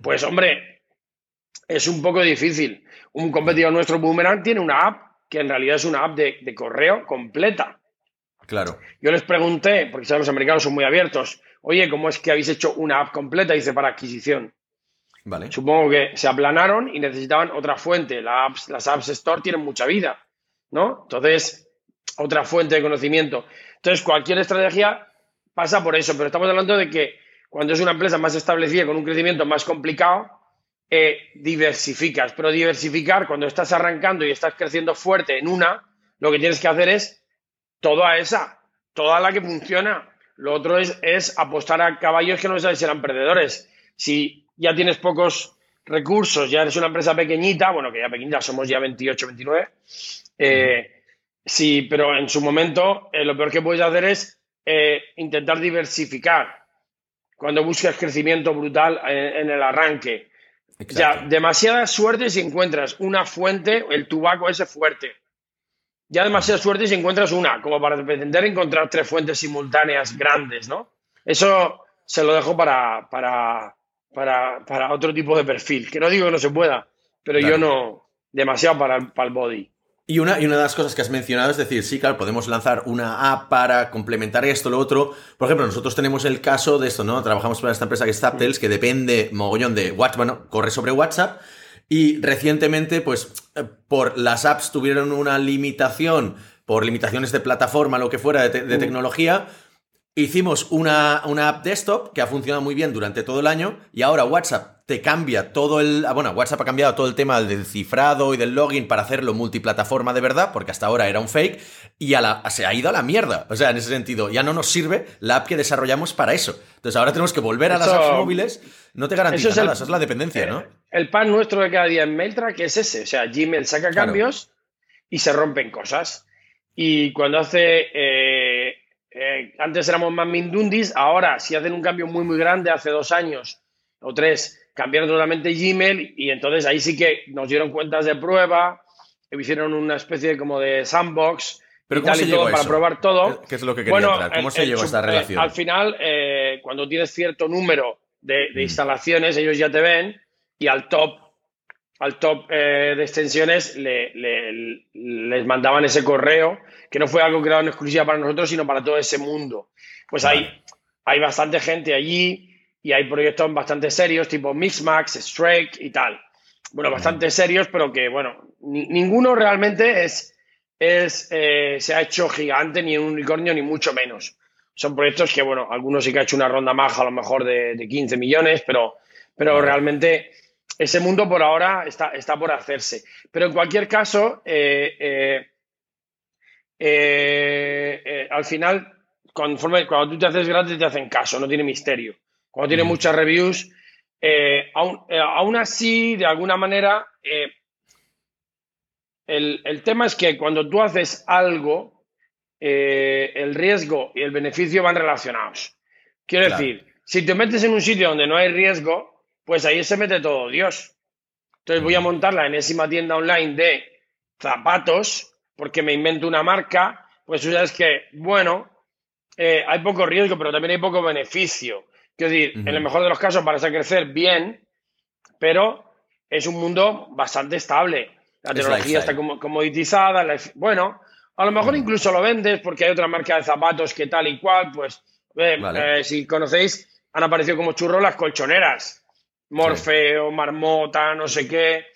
Pues, hombre, es un poco difícil. Un competidor nuestro, Boomerang, tiene una app que en realidad es una app de, correo completa. Claro. Yo les pregunté, porque los americanos son muy abiertos, oye, ¿cómo es que habéis hecho una app completa? Dice, para adquisición. Vale. Supongo que se aplanaron y necesitaban otra fuente. Las las apps Store tienen mucha vida, ¿no? Entonces, otra fuente de conocimiento. Entonces, cualquier estrategia pasa por eso, pero estamos hablando de que cuando es una empresa más establecida, con un crecimiento más complicado, eh, diversificas. Pero diversificar, cuando estás arrancando y estás creciendo fuerte en una, lo que tienes que hacer es toda esa, toda la que funciona. Lo otro es, apostar a caballos que no sabes si serán perdedores. Si ya tienes pocos recursos, ya eres una empresa pequeñita, bueno, que ya pequeñita, somos ya 28, 29. Eh, sí, pero en su momento eh, lo peor que puedes hacer es intentar diversificar cuando buscas crecimiento brutal en el arranque. Ya, demasiada suerte si encuentras una fuente, el tubaco ese fuerte. Ya demasiada suerte si encuentras una, como para pretender encontrar tres fuentes simultáneas grandes, ¿no? Eso se lo dejo para, para, para, otro tipo de perfil. Que no digo que no se pueda, pero yo no. Demasiado para para el body. Y una, y una de las cosas que has mencionado es decir, sí, claro, podemos lanzar una app para complementar esto, lo otro. Por ejemplo, nosotros tenemos el caso de esto, ¿no? Trabajamos para esta empresa que es Taptels, que depende mogollón de WhatsApp, bueno, corre sobre WhatsApp. Y recientemente, pues, eh, por las apps tuvieron una limitación, por limitaciones de plataforma, lo que fuera, de, de tecnología, Hicimos una, una, app desktop que ha funcionado muy bien durante todo el año y ahora WhatsApp te cambia todo el... Ah, bueno, WhatsApp ha cambiado todo el tema del cifrado y del login para hacerlo multiplataforma de verdad, porque hasta ahora era un fake, y se ha ido a la mierda. O sea, en ese sentido, ya no nos sirve la app que desarrollamos para eso. Entonces ahora tenemos que volver a las apps móviles. No te garantiza nada, eso es la dependencia, ¿no? El pan nuestro de cada día en MailTrack es ese. O sea, Gmail saca cambios y se rompen cosas. Y cuando hace... Eh, eh, antes éramos más mindundis, ahora si hacen un cambio muy muy grande hace dos años o tres, cambiaron totalmente Gmail y entonces ahí sí que nos dieron cuentas de prueba, hicieron una especie como de sandbox ¿Pero cómo se para probar todo. ¿Qué, es lo que quería bueno, ¿Cómo se llegó esta relación? al final, eh, cuando tienes cierto número de, mm. instalaciones, ellos ya te ven y al top al top eh, de extensiones les mandaban ese correo, que no fue algo creado en exclusiva para nosotros, sino para todo ese mundo. Pues hay, hay bastante gente allí y hay proyectos bastante serios, tipo Mixmax, Strike y tal. Bueno, bastante serios, pero que, bueno, ninguno realmente es, es eh, se ha hecho gigante, ni un unicornio, ni mucho menos. Son proyectos que, bueno, algunos sí que ha hecho una ronda maja, a lo mejor de, de 15 millones, pero, pero realmente ese mundo por ahora está, está por hacerse. Pero en cualquier caso, eh, eh, eh, al final, conforme, cuando tú te haces grande, te hacen caso, no tiene misterio. Cuando tiene muchas reviews, aún, así, de alguna manera, el, el, tema es que cuando tú haces algo, el riesgo y el beneficio van relacionados. Quiero decir, si te metes en un sitio donde no hay riesgo, pues ahí se mete todo Dios. Entonces voy a montar la enésima tienda online de zapatos, porque me invento una marca, pues tú sabes que, bueno, eh, hay poco riesgo, pero también hay poco beneficio. Quiero decir, en el mejor de los casos parece crecer bien, pero es un mundo bastante estable. La tecnología está comoditizada. bueno, a lo mejor incluso lo vendes porque hay otra marca de zapatos que tal y cual, pues eh, eh, si conocéis, han aparecido como churros las colchoneras. Morfeo, Marmota, no sé qué.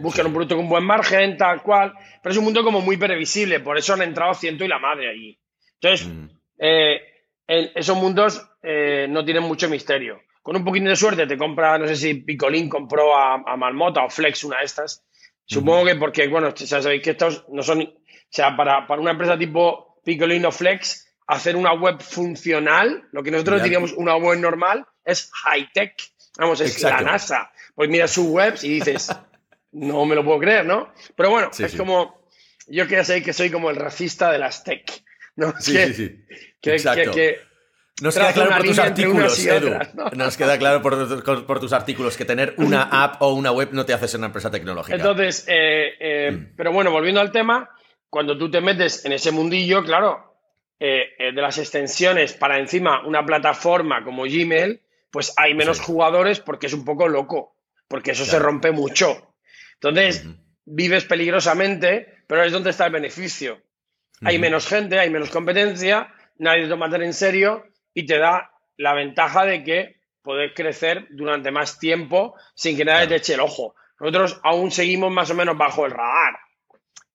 Buscan un producto con buen margen, tal cual. Pero es un mundo como muy previsible, por eso han entrado ciento y la madre allí. Entonces, mm. eh, esos mundos eh, no tienen mucho misterio. Con un poquito de suerte te compra, no sé si Picolín compró a, Marmota o Flex, una de estas. Supongo que porque, bueno, ya sabéis que estos no son. O sea, para, para una empresa tipo Picolín o Flex, hacer una web funcional, lo que nosotros diríamos una web normal, es high-tech Vamos, es la NASA. Pues mira sus webs y dices, no me lo puedo creer, ¿no? Pero bueno, es como, yo que sé que soy como el racista de las tech, ¿no? Sí, sí, sí. Exacto. nos queda claro por tus artículos, Edu. Nos queda claro por, tus artículos que tener una app o una web no te hace ser una empresa tecnológica. Entonces, eh, eh, mm. pero bueno, volviendo al tema, cuando tú te metes en ese mundillo, claro, eh, de las extensiones para encima una plataforma como Gmail, pues hay menos jugadores porque es un poco loco. porque eso se rompe mucho. Entonces, vives peligrosamente, pero es donde está el beneficio. Hay menos gente, hay menos competencia, nadie te toma tan en serio y te da la ventaja de que puedes crecer durante más tiempo sin que nadie te eche el ojo. Nosotros aún seguimos más o menos bajo el radar.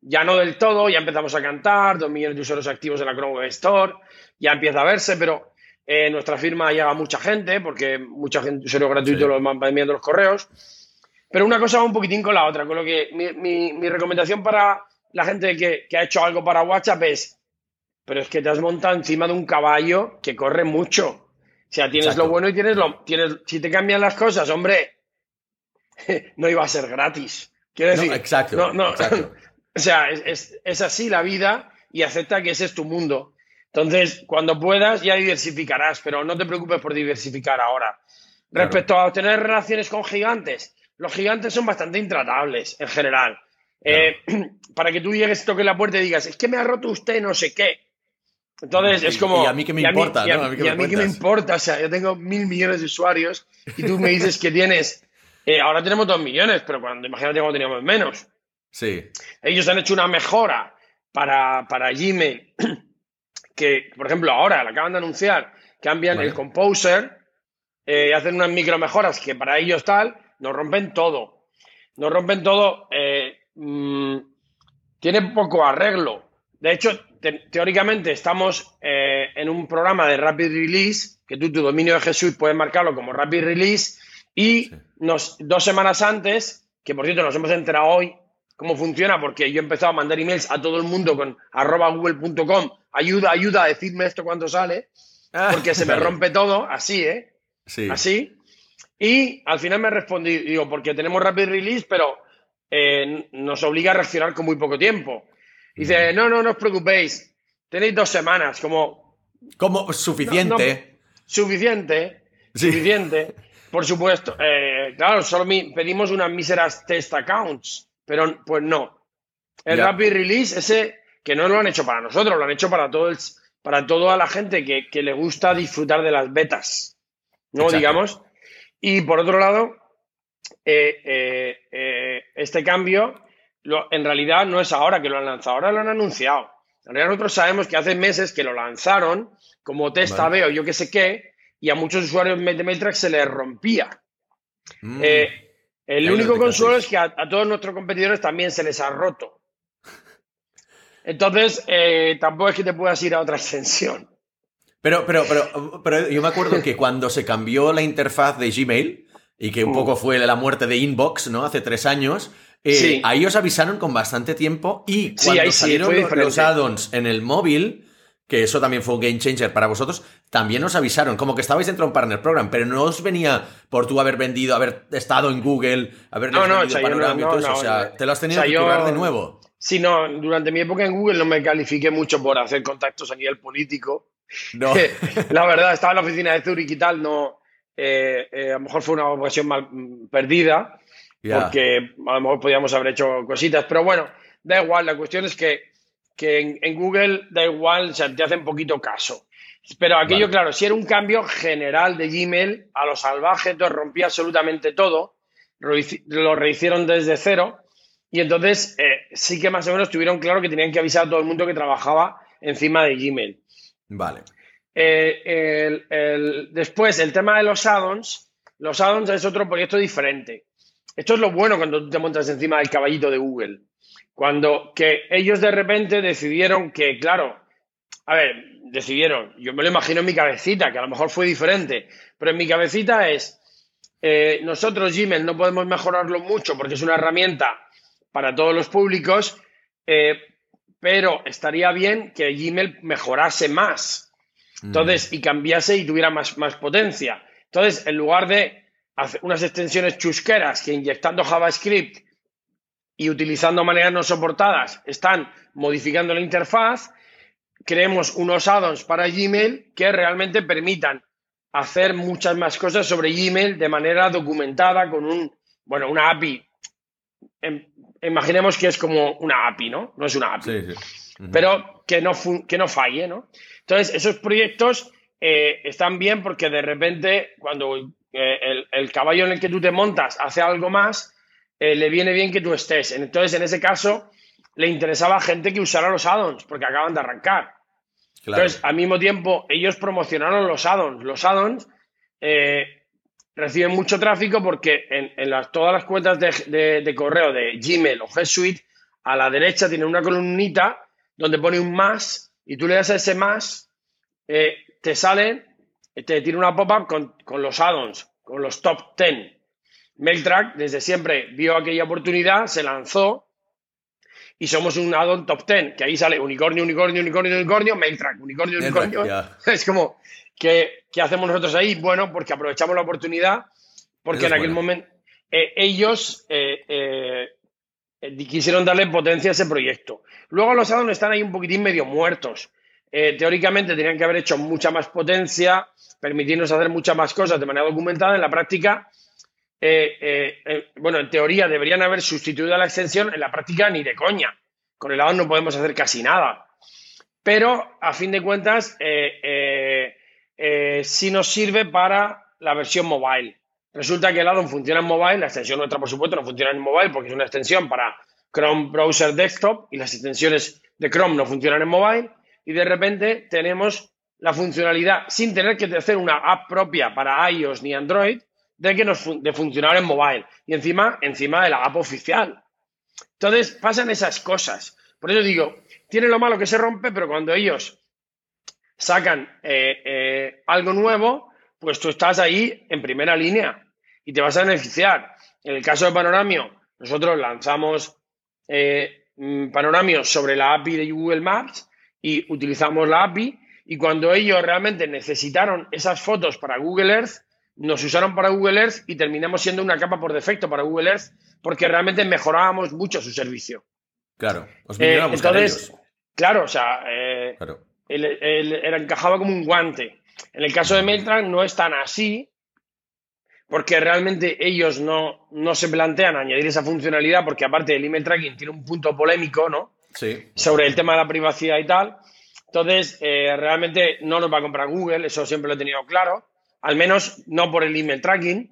Ya no del todo, ya empezamos a cantar, dos millones de usuarios activos en la Chrome Web Store, ya empieza a verse, pero eh, nuestra firma llega a mucha gente, porque mucha gente, usuario gratuito, lo van enviando los correos. Pero una cosa va un poquitín con la otra, con lo que mi, recomendación para la gente que, ha hecho algo para WhatsApp es, pero es que te has montado encima de un caballo que corre mucho. O sea, tienes lo bueno y tienes lo... Tienes, si te cambian las cosas, hombre, no iba a ser gratis. Quiero decir, exacto, no, no, o sea, es, es, así la vida y acepta que ese es tu mundo. Entonces, cuando puedas, ya diversificarás, pero no te preocupes por diversificar ahora. Respecto a obtener relaciones con gigantes, los gigantes son bastante intratables en general. Eh, para que tú llegues, toques la puerta y digas, es que me ha roto usted no sé qué. Entonces es como. Y a mí que me importa, ¿no? A mí, que, me importa. O sea, yo tengo mil millones de usuarios y tú me dices que tienes. Eh, ahora tenemos dos millones, pero cuando imagínate cuando teníamos menos. Sí. Ellos han hecho una mejora para, para Gmail que, por ejemplo, ahora la acaban de anunciar, cambian el Composer, eh, hacen unas micro mejoras que para ellos tal, nos rompen todo. Nos rompen todo. Eh, mm, tiene poco arreglo. De hecho, teóricamente estamos eh, en un programa de Rapid Release, que tú tu dominio de Suite puedes marcarlo como Rapid Release, y nos, dos semanas antes, que por cierto nos hemos enterado hoy cómo funciona, porque yo he empezado a mandar emails a todo el mundo con arroba google.com, ayuda, ayuda, decidme esto cuando sale, ah, porque se me rompe todo, así, ¿eh? Sí. Así. Y al final me respondí, digo, porque tenemos Rapid Release, pero eh, nos obliga a reaccionar con muy poco tiempo. dice, no, no, no os preocupéis, tenéis dos semanas, como... Como suficiente. suficiente, suficiente. Por supuesto, eh, claro, solo pedimos unas míseras test accounts, pero pues no. El Rapid Release, ese que no lo han hecho para nosotros, lo han hecho para todo el, para toda la gente que, que le gusta disfrutar de las betas, ¿no? Digamos. Y por otro lado, eh, eh, eh, este cambio en realidad no es ahora que lo han lanzado, ahora lo han anunciado. En realidad nosotros sabemos que hace meses que lo lanzaron como testa veo yo qué sé qué, y a muchos usuarios de Mailtrack se les rompía. Mm. El único consuelo es que a, todos nuestros competidores también se les ha roto. Entonces, tampoco es que te puedas ir a otra extensión. Pero, pero, pero, pero yo me acuerdo que cuando se cambió la interfaz de Gmail, y que un mm. poco fue la muerte de Inbox, ¿no? Hace tres años. Eh, ahí os avisaron con bastante tiempo y cuando salieron los, add-ons en el móvil, que eso también fue un game changer para vosotros, también os avisaron, como que estabais dentro de un partner program, pero no os venía por tú haber vendido, haber estado en Google, haber no, no, o sea, no, o sea, te lo has tenido que curar de nuevo. Sí, no, durante mi época en Google no me califiqué mucho por hacer contactos a nivel político. No. la verdad, estaba en la oficina de Zurich y tal, no, eh, eh, a lo mejor fue una ocasión mal mm, perdida, porque a lo mejor podíamos haber hecho cositas, pero bueno, da igual, la cuestión es que, que en, Google da igual, o sea, te hacen poquito caso. Pero aquello, claro, si era un cambio general de Gmail a lo salvaje, entonces rompía absolutamente todo, lo rehicieron desde cero, y entonces eh, sí que más o menos tuvieron claro que tenían que avisar a todo el mundo que trabajaba encima de Gmail. Vale. Eh, el, después, el tema de los addons. Los addons es otro proyecto diferente. Esto es lo bueno cuando tú te montas encima del caballito de Google. Cuando que ellos de repente decidieron que, claro, a ver, decidieron, yo me lo imagino en mi cabecita, que a lo mejor fue diferente, pero en mi cabecita es, eh, nosotros Gmail no podemos mejorarlo mucho porque es una herramienta para todos los públicos, eh, pero estaría bien que Gmail mejorase más. Entonces, y cambiase y tuviera más, más potencia. Entonces, en lugar de hacer unas extensiones chusqueras que inyectando JavaScript y utilizando maneras no soportadas están modificando la interfaz, creemos unos add-ons para Gmail que realmente permitan hacer muchas más cosas sobre Gmail de manera documentada con un, bueno, una API. Em, imaginemos que es como una API, ¿no? No es una API. Pero que no, que no falle, ¿no? Entonces, esos proyectos eh, están bien porque de repente, cuando eh, el, caballo en el que tú te montas hace algo más, eh, le viene bien que tú estés. Entonces, en ese caso, le interesaba a gente que usara los addons, porque acaban de arrancar. Entonces, al mismo tiempo, ellos promocionaron los addons. Los addons eh, reciben mucho tráfico porque en, las, todas las cuentas de, correo de Gmail o G Suite, a la derecha tiene una columnita donde pone un más y tú le das a ese más, eh, te sale, te tiene una pop-up con, con, los addons, con los top 10. MailTrack desde siempre vio aquella oportunidad, se lanzó y somos un addon top 10, que ahí sale unicornio, unicornio, unicornio, unicornio, MailTrack, unicornio, unicornio. Es como, ¿qué, hacemos nosotros ahí? Bueno, porque aprovechamos la oportunidad, porque en aquel momento eh, ellos eh, eh, quisieron darle potencia a ese proyecto. Luego los addons están ahí un poquitín medio muertos. teóricamente tenían que haber hecho mucha más potencia, permitirnos hacer muchas más cosas de manera documentada. En la práctica, eh, eh, eh, bueno, en teoría deberían haber sustituido a la extensión, en la práctica ni de coña. Con el addon no podemos hacer casi nada. Pero, a fin de cuentas, sí nos sirve para la versión mobile. Resulta que el addon funciona en mobile, la extensión nuestra, por supuesto, no funciona en mobile porque es una extensión para Chrome Browser Desktop y las extensiones de Chrome no funcionan en mobile. Y de repente tenemos la funcionalidad, sin tener que hacer una app propia para iOS ni Android, de, que nos, de funcionar en mobile y encima, encima de la app oficial. Entonces pasan esas cosas. Por eso digo, tiene lo malo que se rompe, pero cuando ellos sacan eh, eh, algo nuevo, pues tú estás ahí en primera línea y te vas a beneficiar. En el caso de Panoramio, nosotros lanzamos eh, mm, Panoramio sobre la API de Google Maps y utilizamos la API y cuando ellos realmente necesitaron esas fotos para Google Earth, nos usaron para Google Earth y terminamos siendo una capa por defecto para Google Earth porque realmente mejorábamos mucho su servicio. Claro, os eh, entonces, claro, o sea, eh, Él, encajaba como un guante. En el caso de Mailtrack no es tan así, porque realmente ellos no, no se plantean añadir esa funcionalidad, porque aparte el email tracking tiene un punto polémico, ¿no? Sí. Sobre el tema de la privacidad y tal. Entonces, eh, realmente no nos va a comprar Google, eso siempre lo he tenido claro al menos no por el email tracking.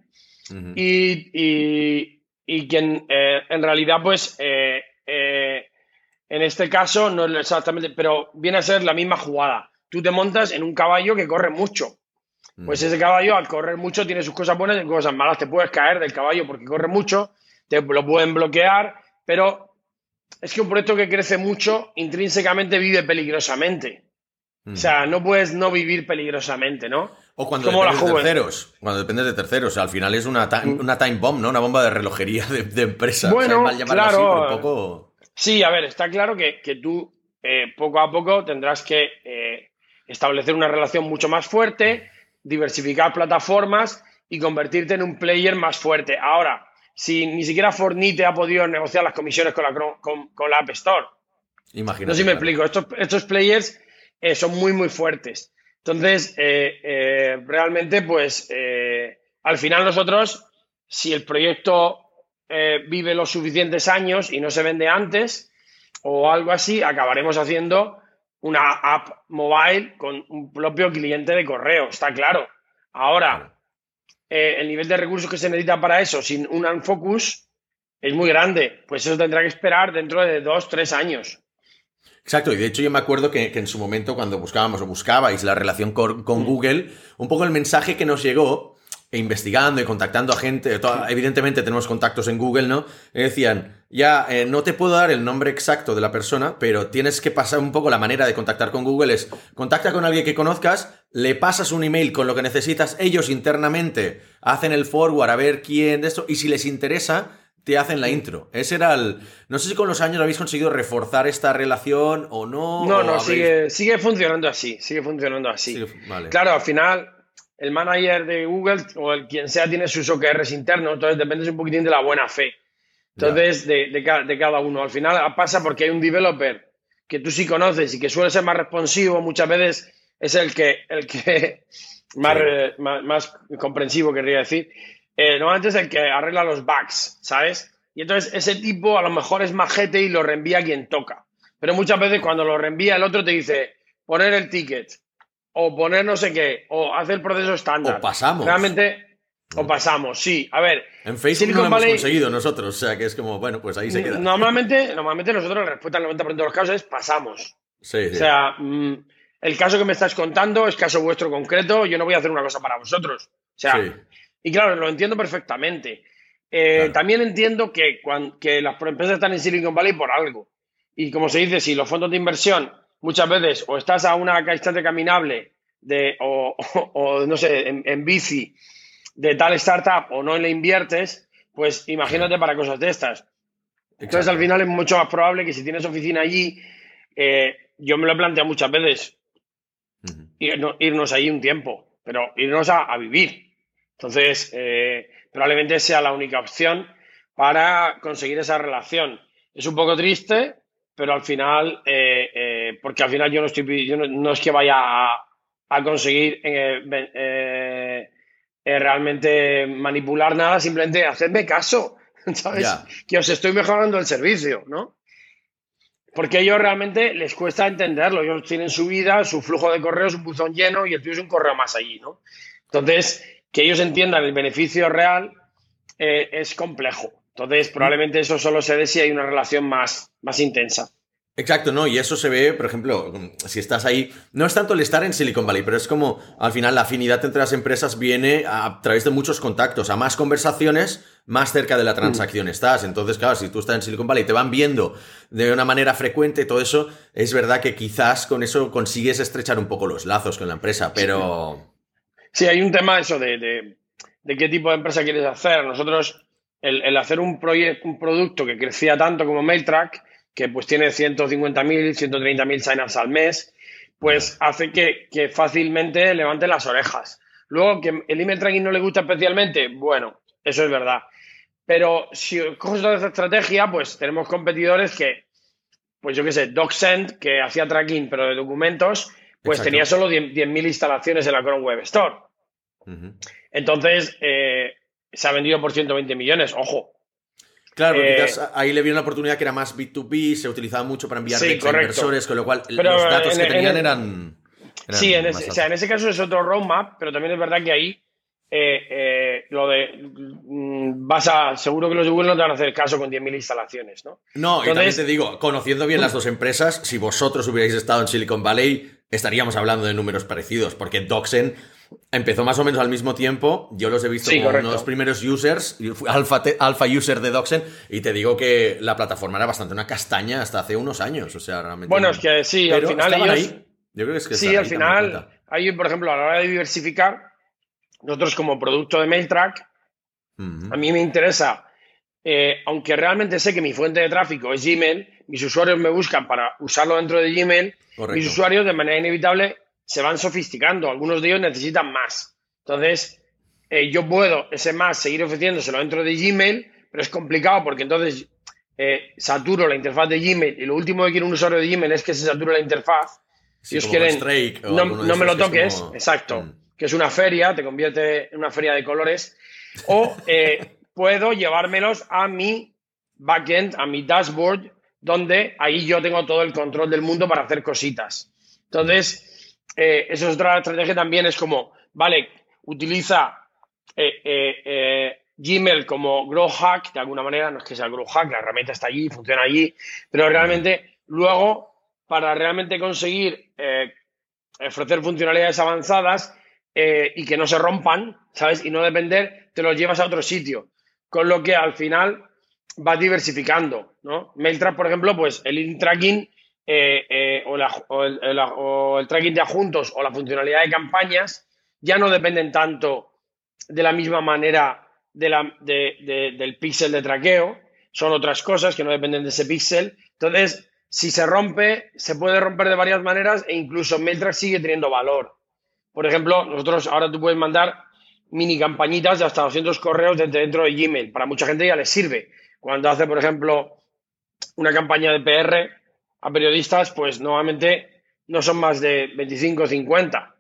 y, y, quien eh, en realidad, pues, eh, eh, en este caso no es exactamente, pero viene a ser la misma jugada. Tú te montas en un caballo que corre mucho. Pues ese caballo, al correr mucho, tiene sus cosas buenas y cosas malas. Te puedes caer del caballo porque corre mucho, te lo pueden bloquear, pero es que un proyecto que crece mucho intrínsecamente vive peligrosamente. O sea, no puedes no vivir peligrosamente, ¿no? O cuando dependes de terceros. Cuando dependes de terceros. al final es una, time, una time bomb, ¿no? Una bomba de relojería de, empresa. Bueno, claro. Sí, a ver, está claro que, tú eh, poco a poco tendrás que eh, establecer una relación mucho más fuerte, diversificar plataformas y convertirte en un player más fuerte. Ahora, si ni siquiera Fornite ha podido negociar las comisiones con la, con, la App Store. Imagínate. No sé si me explico. Estos, estos players eh, son muy, muy fuertes. Entonces, eh, eh, realmente, pues, al final nosotros, si el proyecto vive los suficientes años y no se vende antes o algo así, acabaremos haciendo una app mobile con un propio cliente de correo, está claro. Ahora, el nivel de recursos que se necesita para eso sin un unfocus es muy grande, pues eso tendrá que esperar dentro de dos, tres años. Exacto, y de hecho yo me acuerdo que, en su momento cuando buscábamos o buscabais la relación con, mm. Google, un poco el mensaje que nos llegó, e investigando y contactando a gente, evidentemente tenemos contactos en Google, ¿no? decían, ya, eh, no te puedo dar el nombre exacto de la persona, pero tienes que pasar un poco la manera de contactar con Google es, contacta con alguien que conozcas, le pasas un email con lo que necesitas, ellos internamente hacen el forward a ver quién de esto, y si les interesa, te hacen la intro. Ese era el. No sé si con los años habéis conseguido reforzar esta relación o no. No, no, sigue, sigue funcionando así. Sigue funcionando así. Claro, al final, el manager de Google o el quien sea tiene sus OKRs internos, entonces depende un poquitín de la buena fe. Entonces, de, de, cada uno. Al final pasa porque hay un developer que tú sí conoces y que suele ser más responsivo, muchas veces es el que, el que más, más, más comprensivo, querría decir eh, normalmente es el que arregla los bugs, ¿sabes? Y entonces ese tipo a lo mejor es majete y lo reenvía a quien toca. Pero muchas veces cuando lo reenvía el otro te dice poner el ticket o poner no sé qué o hacer el proceso estándar. O pasamos. Realmente, O pasamos, sí. A ver. En Facebook no lo hemos conseguido nosotros, o sea que es como, bueno, pues ahí se queda. Normalmente, normalmente nosotros la respuesta al 90% de los casos es pasamos. Sí, sí. O sea, mm, el caso que me estás contando es caso vuestro concreto, yo no voy a hacer una cosa para vosotros. O sea, y claro, lo entiendo perfectamente. Eh, también entiendo que, cuando, que las empresas están en Silicon Valley por algo. Y como se dice, si los fondos de inversión muchas veces o estás a una de caminable de, o, no sé, en, bici de tal startup o no le inviertes, pues imagínate para cosas de estas. Entonces al final es mucho más probable que si tienes oficina allí, eh, yo me lo he planteado muchas veces, irnos, allí un tiempo, pero irnos a, vivir. Entonces, eh, probablemente sea la única opción para conseguir esa relación. Es un poco triste, pero al final, eh, eh, porque al final yo no estoy, yo no, es que vaya a, conseguir eh, realmente manipular nada, simplemente hacerme caso, ¿sabes? Que os estoy mejorando el servicio, ¿no? Porque a ellos realmente les cuesta entenderlo. Ellos tienen su vida, su flujo de correos, un buzón lleno y el tuyo es un correo más allí, ¿no? Entonces, que ellos entiendan el beneficio real es complejo. Entonces, probablemente eso solo se dé si hay una relación más, más intensa. Exacto, no, y eso se ve, por ejemplo, si estás ahí, no es tanto el estar en Silicon Valley, pero es como al final la afinidad entre las empresas viene a, través de muchos contactos, a más conversaciones, más cerca de la transacción mm. estás. Entonces, claro, si tú estás en Silicon Valley y te van viendo de una manera frecuente, todo eso, es verdad que quizás con eso consigues estrechar un poco los lazos con la empresa, pero... Sí, hay un tema eso de, de qué tipo de empresa quieres hacer. Nosotros el, hacer un, proyecto, un producto que crecía tanto como MailTrack, que pues tiene 150.000, 130.000 signups al mes, pues hace que, fácilmente levante las orejas. Luego, que el email tracking no le gusta especialmente, bueno, eso es verdad. Pero si coges toda esa estrategia, pues tenemos competidores que, pues yo qué sé, DocSend, que hacía tracking pero de documentos, pues tenía solo 10.000 instalaciones en la Chrome Web Store. Entonces, eh, se ha vendido por 120 millones, ojo. Claro, eh, ahí le vieron la oportunidad que era más B2B, se utilizaba mucho para enviar sí, inversores, con lo cual los datos que tenían eran, Sí, en ese, o sea, en ese caso es otro roadmap, pero también es verdad que ahí eh, eh, lo de mm, vas a seguro que los de Google no te van a hacer caso con 10.000 instalaciones, ¿no? No, y también te digo, conociendo bien las dos empresas, si vosotros hubierais estado en Silicon Valley, estaríamos hablando de números parecidos, porque Doxen empezó más o menos al mismo tiempo. Yo los he visto como uno de los primeros users, alfa, alfa user de Doxen, y te digo que la plataforma era bastante una castaña hasta hace unos años. O sea, realmente. Bueno, es que sí, al final ellos. Yo creo que es que sí, al final, hay, por ejemplo, a la hora de diversificar, nosotros como producto de MailTrack, a mí me interesa, eh, aunque realmente sé que mi fuente de tráfico es Gmail, mis usuarios me buscan para usarlo dentro de Gmail, mis usuarios de manera inevitable se van sofisticando, algunos de ellos necesitan más. Entonces, eh, yo puedo ese más seguir ofreciéndoselo dentro de Gmail, pero es complicado porque entonces eh, saturo la interfaz de Gmail y lo último que quiere un usuario de Gmail es que se sature la interfaz. Si ellos quieren, no, me lo toques, exacto, mm. que es una feria, te convierte en una feria de colores, o eh, puedo llevármelos a mi backend, a mi dashboard, donde ahí yo tengo todo el control del mundo para hacer cositas. Entonces, eh, eso es otra estrategia también, es como, vale, utiliza eh, eh, Gmail como Grow Hack, de alguna manera, no es que sea Grow Hack, la herramienta está allí, funciona allí, pero realmente luego, para realmente conseguir ofrecer funcionalidades avanzadas y que no se rompan, ¿sabes? Y no depender, te los llevas a otro sitio. Con lo que al final vas diversificando, ¿no? MailTrap, por ejemplo, pues el in tracking eh, eh, o, el, tracking de adjuntos o la funcionalidad de campañas ya no dependen tanto de la misma manera del píxel de traqueo, son otras cosas que no dependen de ese píxel. Entonces, si se rompe, se puede romper de varias maneras e incluso MailTrack sigue teniendo valor. Por ejemplo, nosotros ahora tú puedes mandar mini campañitas de hasta 200 correos dentro de Gmail. Para mucha gente ya les sirve. Cuando hace, por ejemplo, una campaña de PR, a periodistas, pues normalmente no son más de 25 o 50.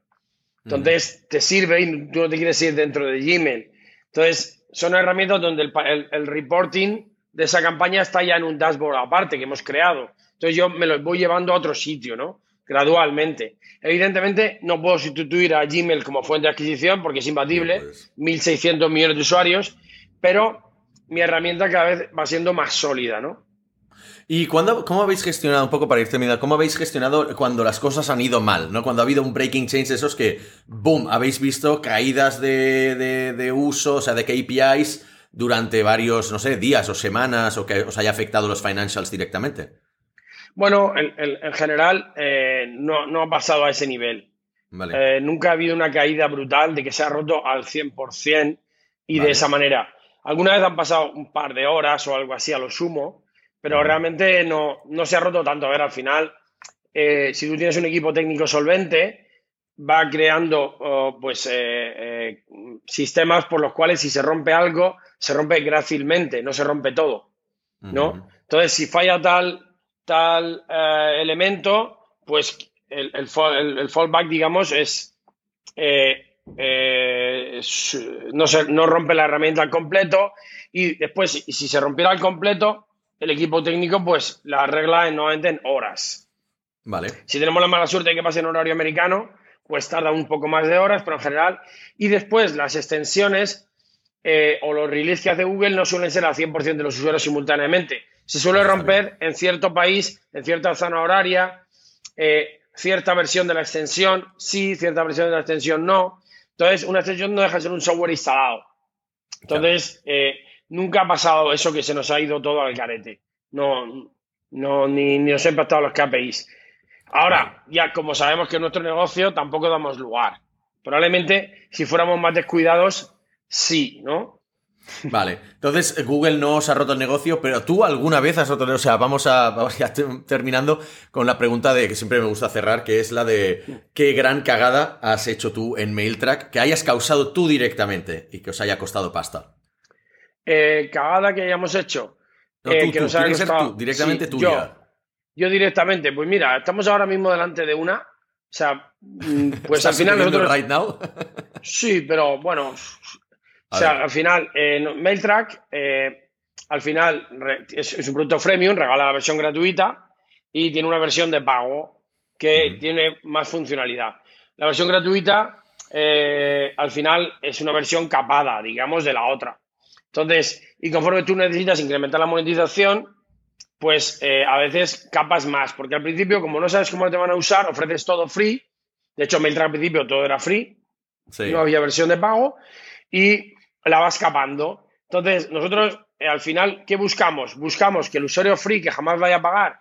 Entonces, te sirve y tú no te quieres ir dentro de Gmail. Entonces, son herramientas donde el, reporting de esa campaña está ya en un dashboard aparte que hemos creado. Entonces, yo me lo voy llevando a otro sitio, ¿no? gradualmente. Evidentemente, no puedo sustituir a Gmail como fuente de adquisición porque es imbatible, 1.600 millones de usuarios, pero mi herramienta cada vez va siendo más sólida, ¿no? ¿Y cuándo, cómo habéis gestionado, un poco para ir terminando, cómo habéis gestionado cuando las cosas han ido mal, ¿no? Cuando ha habido un breaking change, esos que, boom, habéis visto caídas de, de, uso, o sea, de KPIs durante varios, no sé, días o semanas, o que os haya afectado los financials directamente. Bueno, en, general eh, no, ha pasado a ese nivel. Eh, nunca ha habido una caída brutal de que se ha roto al 100% y de esa manera. Alguna vez han pasado un par de horas o algo así a lo sumo, pero realmente no, no se ha roto tanto. A ver, al final, eh, si tú tienes un equipo técnico solvente, va creando oh, pues sistemas por los cuales si se rompe algo, se rompe grácilmente, no se rompe todo. ¿no? Entonces, si falla tal tal eh, elemento, pues el, el, fallback, digamos, es, eh, eh, no, se, no rompe la herramienta al completo y después, si se rompiera al completo, el equipo técnico pues la arregla en, nuevamente en horas. Vale. Si tenemos la mala suerte de que pase en horario americano, pues tarda un poco más de horas, pero en general. Y después las extensiones o los releases que hace Google no suelen ser al 100% de los usuarios simultáneamente se suele romper en cierto país, en cierta zona horaria, eh, cierta versión de la extensión sí, cierta versión de la extensión no. Entonces, una extensión no deja de ser un software instalado. Entonces, eh, nunca ha pasado eso que se nos ha ido todo al carete. No, no ni, ni nos ha impactado los KPIs. Ahora, ya como sabemos que en nuestro negocio tampoco damos lugar. Probablemente, si fuéramos más descuidados, sí, ¿no? Vale, entonces Google no os ha roto el negocio, pero tú alguna vez has roto el negocio. O sea, vamos a, ya terminando con la pregunta de que siempre me gusta cerrar, que es la de qué gran cagada has hecho tú en MailTrack que hayas causado tú directamente y que os haya costado pasta. Eh, cagada que hayamos hecho. No, eh, que ser tú, directamente tú yo, Yo directamente, pues mira, estamos ahora mismo delante de una. O sea, mm, pues al final nosotros. Right now? sí, pero bueno, o sea, al final, MailTrack, eh, al final es, un producto freemium, regala la versión gratuita y tiene una versión de pago que tiene más funcionalidad. La versión gratuita, eh, al final, es una versión capada, digamos, de la otra. Entonces, y conforme tú necesitas incrementar la monetización, pues eh, a veces capas más, porque al principio, como no sabes cómo te van a usar, ofreces todo free. De hecho, MailTrack al principio todo era free, no había versión de pago. Y la va escapando. Entonces, nosotros eh, al final, ¿qué buscamos? Buscamos que el usuario free que jamás vaya a pagar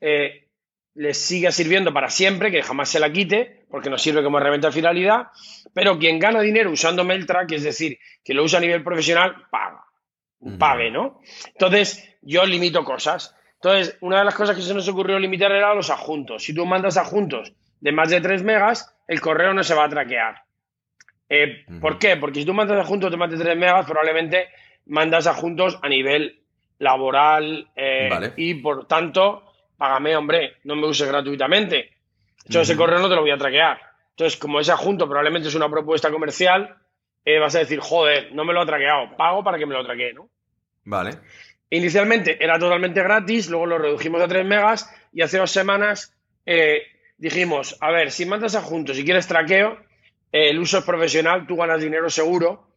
eh, les siga sirviendo para siempre, que jamás se la quite, porque nos sirve como herramienta de finalidad, pero quien gana dinero usando MailTrack, es decir, que lo usa a nivel profesional, paga, pague, ¿no? Entonces, yo limito cosas. Entonces, una de las cosas que se nos ocurrió limitar era los adjuntos. Si tú mandas adjuntos de más de 3 megas, el correo no se va a traquear. Eh, ¿Por qué? Porque si tú mandas adjuntos de más de 3 megas, probablemente mandas adjuntos a nivel laboral eh, y por tanto, págame, hombre, no me uses gratuitamente. Yo ese correo no te lo voy a traquear. Entonces, como ese adjunto probablemente es una propuesta comercial, eh, vas a decir, joder, no me lo ha traqueado, pago para que me lo traquee, ¿no? Vale. Inicialmente era totalmente gratis, luego lo redujimos a 3 megas y hace dos semanas dijimos, a ver, si mandas adjuntos y quieres traqueo, el uso es profesional, tú ganas dinero seguro.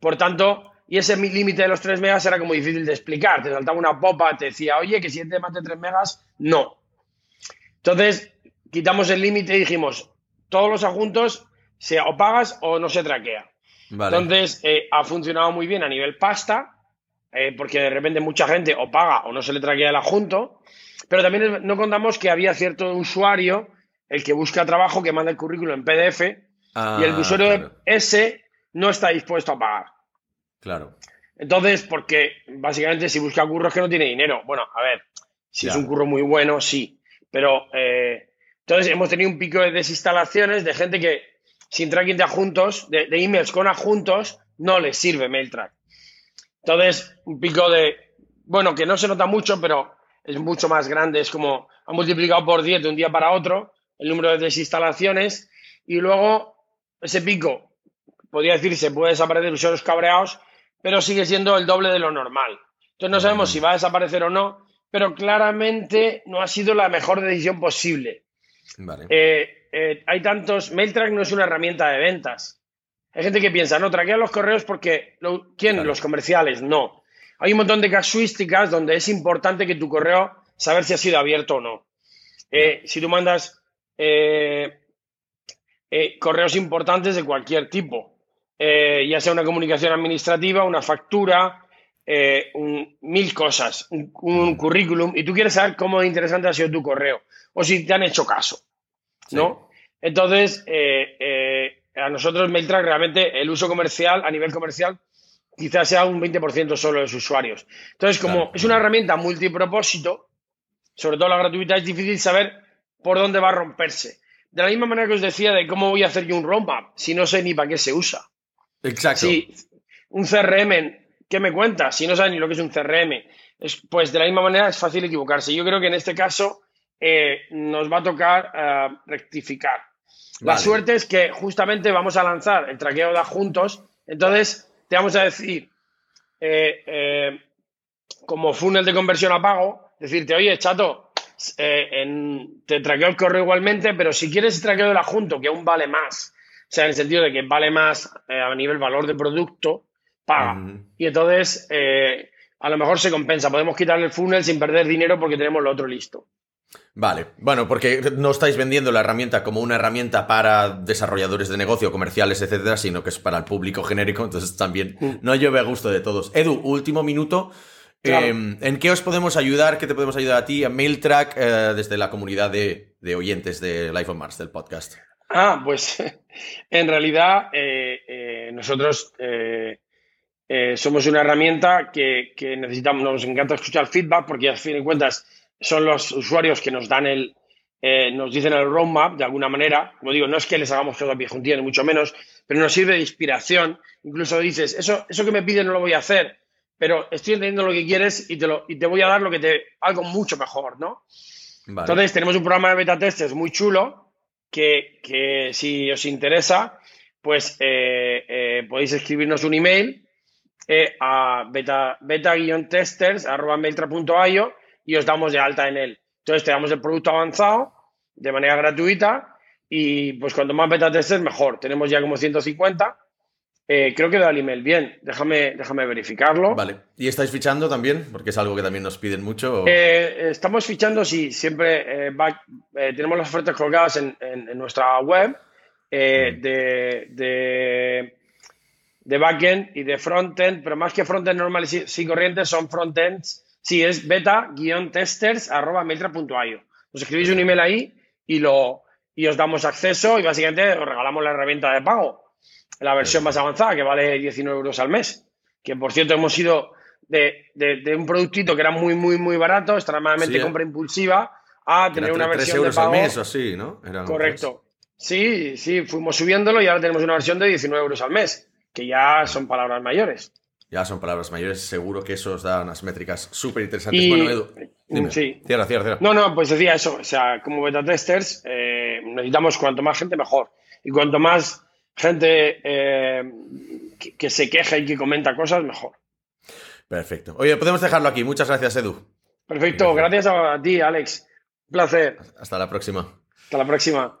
Por tanto, y ese límite de los 3 megas era como difícil de explicar. Te saltaba una popa, te decía, oye, que si es de más de 3 megas, no. Entonces, quitamos el límite y dijimos, todos los adjuntos, sea o pagas o no se traquea. Entonces, eh, ha funcionado muy bien a nivel pasta, eh, porque de repente mucha gente o paga o no se le traquea el adjunto, pero también no contamos que había cierto usuario, el que busca trabajo, que manda el currículum en PDF, y el ah, usuario ese no está dispuesto a pagar. Claro. Entonces, porque básicamente si busca curros que no tiene dinero. Bueno, a ver, si es un curro muy bueno, sí. Pero eh, entonces hemos tenido un pico de desinstalaciones de gente que sin tracking de adjuntos, de, emails con adjuntos, no les sirve MailTrack. Entonces, un pico de, bueno, que no se nota mucho, pero es mucho más grande. Es como ha multiplicado por 10 de un día para otro el número de desinstalaciones. Y luego ese pico, podría decirse, puede desaparecer usuarios cabreados, pero sigue siendo el doble de lo normal. Entonces no sabemos si va a desaparecer o no, pero claramente no ha sido la mejor decisión posible. Eh, hay tantos. MailTrack no es una herramienta de ventas. Hay gente que piensa, no, traquea los correos porque. ¿Quién? Los comerciales. No. Hay un montón de casuísticas donde es importante que tu correo saber si ha sido abierto o no. Eh, si tú mandas eh, eh, correos importantes de cualquier tipo, ya sea una comunicación administrativa, una factura, mil cosas, un, currículum, y tú quieres saber cómo interesante ha sido tu correo o si te han hecho caso, ¿no? Entonces, a nosotros MailTrack realmente el uso comercial, a nivel comercial, quizás sea un 20% solo de los usuarios. Entonces, como es una herramienta multipropósito, sobre todo la gratuita, es difícil saber por dónde va a romperse. De la misma manera que os decía de cómo voy a hacer yo un roadmap si no sé ni para qué se usa. Exacto. Si un CRM, ¿qué me cuenta? Si no sabes ni lo que es un CRM, pues de la misma manera es fácil equivocarse. Yo creo que en este caso eh, nos va a tocar eh, rectificar. La suerte es que justamente vamos a lanzar el traqueo de adjuntos, entonces te vamos a decir, eh, como funnel de conversión a pago, decirte, oye, chato, eh, te traqueo el correo igualmente, pero si quieres el traqueo del adjunto, que aún vale más, o sea, en el sentido de que vale más eh, a nivel valor de producto, paga. Y entonces, eh, a lo mejor se compensa. Podemos quitarle el funnel sin perder dinero porque tenemos lo otro listo. Vale, bueno, porque no estáis vendiendo la herramienta como una herramienta para desarrolladores de negocio, comerciales, etcétera, sino que es para el público genérico, entonces también mm. no llueve a gusto de todos. Edu, último minuto. Em, ¿En qué os podemos ayudar? ¿Qué te podemos ayudar a ti? A MailTrack eh, desde la comunidad de, oyentes de Life on Mars, del podcast. Ah, pues en realidad eh, eh, nosotros somos una herramienta que, necesitamos, nos encanta escuchar feedback porque a fin de cuentas son los usuarios que nos dan el, nos dicen el roadmap de alguna manera. Como digo, no es que les hagamos todo a pie ni mucho menos, pero nos sirve de inspiración. Incluso dices, eso, eso que me piden no lo voy a hacer pero estoy entendiendo lo que quieres y te, lo, y te voy a dar lo que te, algo mucho mejor, ¿no? Entonces, tenemos un programa de beta testers muy chulo que, que si os interesa, pues eh, eh, podéis escribirnos un email eh, a beta, beta-testers.mailtra.io y os damos de alta en él. Entonces, te damos el producto avanzado de manera gratuita y pues cuanto más beta testers, mejor. Tenemos ya como 150 eh, creo que da el email bien, déjame, déjame verificarlo. Vale. ¿Y estáis fichando también? Porque es algo que también nos piden mucho. Eh, estamos fichando, sí, siempre eh, tenemos las ofertas colgadas en, nuestra web mm. de, de, de, backend y de frontend, pero más que frontend normales y, corrientes, son frontends. Sí, es beta-testers.metra.io. Nos escribís un email ahí y, lo, y os damos acceso y básicamente os regalamos la herramienta de pago la versión más avanzada, que vale 19 euros al mes. Que por cierto, hemos ido de, un productito que era muy, muy, muy barato, extremadamente compra impulsiva, a tener una versión euros de pago. al mes o así, ¿no? Correcto. Sí, sí, fuimos subiéndolo y ahora tenemos una versión de 19 euros al mes, que ya son palabras mayores. Ya son palabras mayores, seguro que eso os da unas métricas súper interesantes. bueno, Edu, dime. Sí. Cierra, cierra, cierra. No, no, pues decía eso. O sea, como beta testers, eh, necesitamos cuanto más gente, mejor. Y cuanto más gente eh, que, se queja y que comenta cosas, mejor. Perfecto. Oye, podemos dejarlo aquí. Muchas gracias, Edu. Perfecto. Gracias a ti, Alex. Un placer. Hasta la próxima. Hasta la próxima.